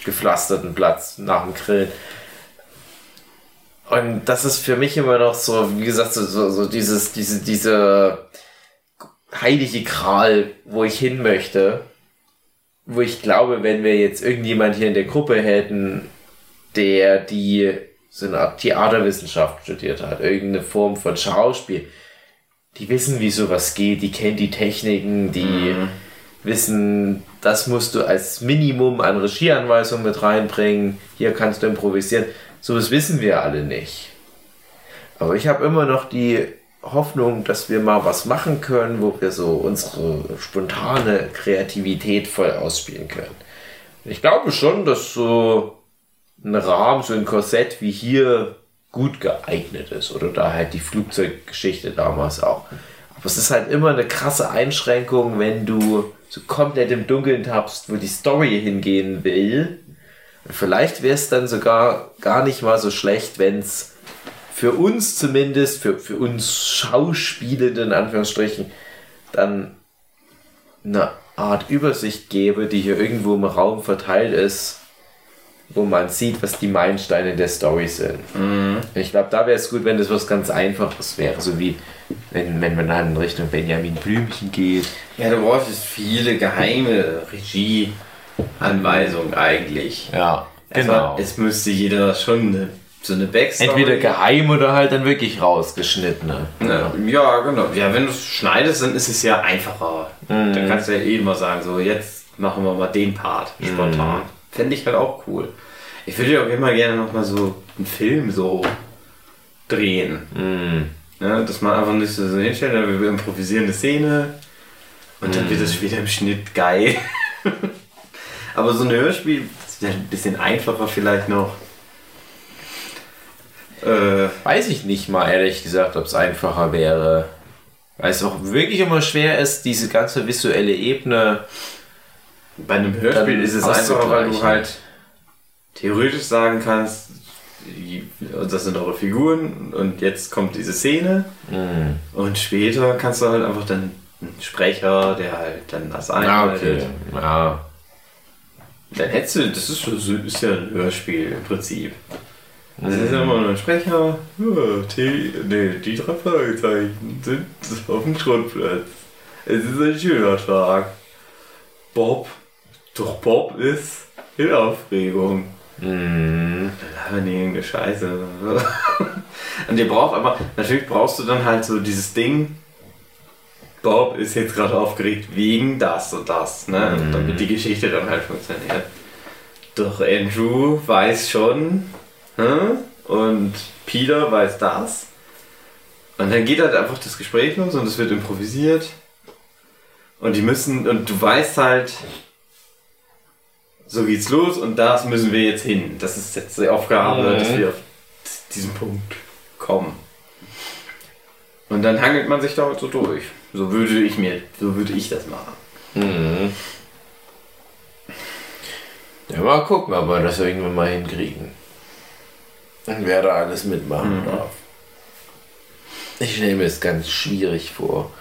gepflasterten Platz nach dem Grillen. Und das ist für mich immer noch so, wie gesagt, so, so, so dieses, diese, diese heilige Gral, wo ich hin möchte. Wo ich glaube, wenn wir jetzt irgendjemand hier in der Gruppe hätten, der die so eine Art Theaterwissenschaft studiert hat, irgendeine Form von Schauspiel, die wissen, wie sowas geht, die kennen die Techniken, die wissen, das musst du als Minimum an Regieanweisungen mit reinbringen, hier kannst du improvisieren. Sowas wissen wir alle nicht. Aber ich habe immer noch die Hoffnung, dass wir mal was machen können, wo wir so unsere spontane Kreativität voll ausspielen können. Ich glaube schon, dass so ein Rahmen, so ein Korsett wie hier gut geeignet ist. Oder da halt die Flugzeuggeschichte damals auch. Aber es ist halt immer eine krasse Einschränkung, wenn du so komplett im Dunkeln tappst, wo die Story hingehen will. Und vielleicht wäre es dann sogar gar nicht mal so schlecht, wenn es für uns zumindest, für, für uns Schauspielende in Anführungsstrichen, dann eine Art Übersicht gäbe, die hier irgendwo im Raum verteilt ist, wo man sieht, was die Meilensteine der Story sind. Ich glaube, da wäre es gut, wenn das was ganz Einfaches wäre, so wie wenn, wenn man dann in Richtung Benjamin Blümchen geht. Ja, du brauchst viele geheime Regieanweisungen eigentlich. Ja, Also, es müsste jeder schon eine, so eine Backstory. Entweder geheim oder halt dann wirklich rausgeschnittene. Ja, ja, genau. Ja, wenn du es schneidest, dann ist es ja einfacher. Dann kannst du ja eh immer sagen, so jetzt machen wir mal den Part spontan. Fände ich halt auch cool. Ich würde ja auch immer gerne noch mal so einen Film so drehen. Ja, dass man einfach nicht so so hinstellt, aber wir improvisieren eine Szene und dann wird das später im Schnitt geil. aber so ein Hörspiel ist ja ein bisschen einfacher vielleicht noch. Äh, Weiß ich nicht mal, ehrlich gesagt, ob es einfacher wäre. Weil es auch wirklich immer schwer ist, diese ganze visuelle Ebene. Bei einem Hörspiel ist es einfacher, weil du halt theoretisch sagen kannst, das sind eure Figuren und jetzt kommt diese Szene und später kannst du halt einfach dann einen Sprecher, der halt dann das Ja, einleitet. okay. Ja. Dann hättest du, das ist, ist ja ein Hörspiel im Prinzip. Das ist ja immer nur ein Sprecher. Ja, die, nee, die drei Fragezeichen sind auf dem Schrottplatz. Es ist ein schöner Tag. Bob, doch Bob ist in Aufregung. Mhm. Dann wir irgendeine Scheiße. Und ihr braucht aber, natürlich brauchst du dann halt so dieses Ding. Bob ist jetzt gerade aufgeregt wegen das und das, ne? Damit die Geschichte dann halt funktioniert. Doch Andrew weiß schon, und Peter weiß das. Und dann geht halt einfach das Gespräch los und es wird improvisiert. Und die müssen, und du weißt halt, so geht's los und das müssen wir jetzt hin. Das ist jetzt die Aufgabe, Mhm. dass wir auf diesen Punkt kommen. Und dann hangelt man sich da halt so durch. So würde ich mir, so würde ich das machen. Mhm. Ja, mal gucken, ob wir das irgendwann mal hinkriegen. Und wer da alles mitmachen darf. Ich stelle mir es ganz schwierig vor.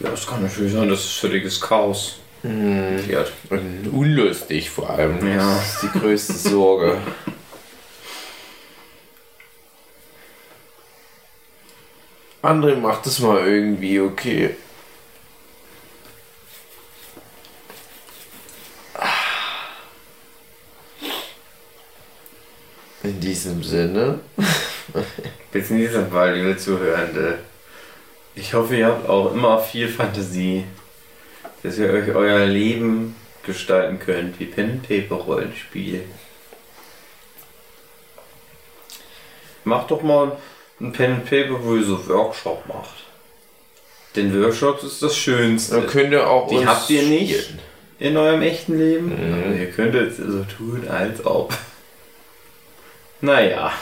Ja, das kann natürlich sein, dass es völliges Chaos wird. Und unlustig vor allem. Ja. Das ist die größte Sorge. André macht es mal irgendwie okay. In diesem Sinne. Bis in diesem Fall, liebe Zuhörende. Ich hoffe, ihr habt auch immer viel Fantasie, dass ihr euch euer Leben gestalten könnt, wie Pen and Paper Rollenspiel. Macht doch mal ein Pen and Paper, wo ihr so Workshop macht. Denn Workshops ist das Schönste Dann könnt ihr auch Die habt ihr nicht? in eurem echten Leben. Mhm. Aber ihr könntet so tun, als ob. Naja.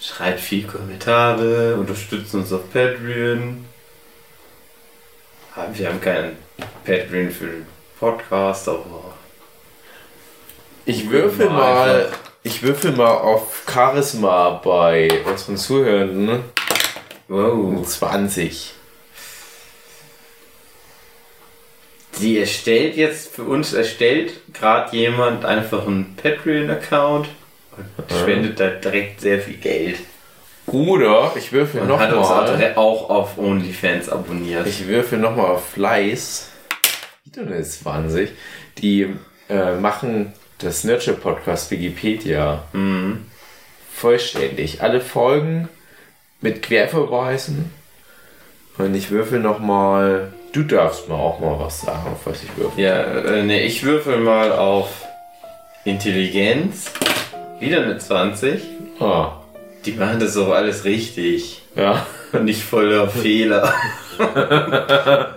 Schreibt viel Kommentare, unterstützt uns auf Patreon. Ah, Wir haben keinen Patreon für den Podcast, aber Ich würfel Mal ich würfel mal auf Charisma bei unseren Zuhörenden. wow. 20. Sie erstellt jetzt, für uns erstellt gerade jemand einfach einen Patreon-Account spendet da direkt sehr viel Geld. Oder ich würfel Und hat uns nochmal. auch auf OnlyFans abonniert. Ich würfel nochmal auf Fleiß. Wieder eine 20. Die äh, machen das Nurture Podcast Wikipedia Mhm. vollständig. Alle Folgen mit Querverweisen. Und ich würfel nochmal. Du darfst mal auch mal was sagen, auf was ich würfel. Ja, äh, ne, ich würfel mal auf Intelligenz. Wieder eine 20. Ah, Die machen das auch alles richtig. ja. Und nicht voller Fehler.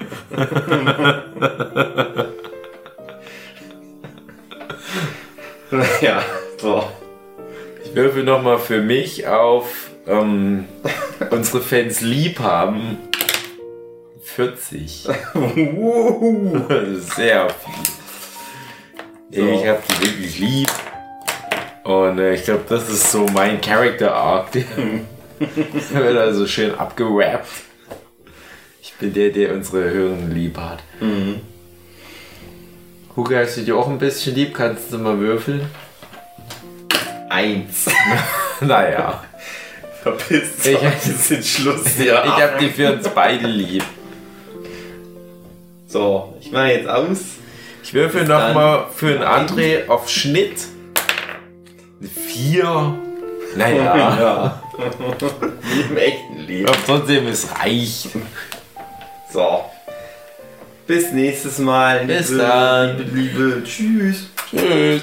ja, so. Ich würfel nochmal für mich auf ähm, unsere Fans lieb haben. 40. Wuhu. Das ist sehr viel. So. Ich hab die wirklich lieb. Und äh, ich glaube, das ist so mein Character Arc. Der wird also schön abgerappt. Ich bin der, der unsere Hörenden lieb hat. Hugo, hast du dich auch ein bisschen lieb? Kannst du mal würfeln? Eins. Naja. Verpisst Ich- euch, das ist Schluss. Ich Ja. hab die für uns beide lieb. So, ich mache jetzt aus. Ich würfel nochmal für einen André auf Schnitt. Vier. Naja. Ja. Wie im echten Leben. Aber trotzdem, es reicht. So. Bis nächstes Mal. Bis liebe, dann. Liebe, liebe. Tschüss. Tschüss.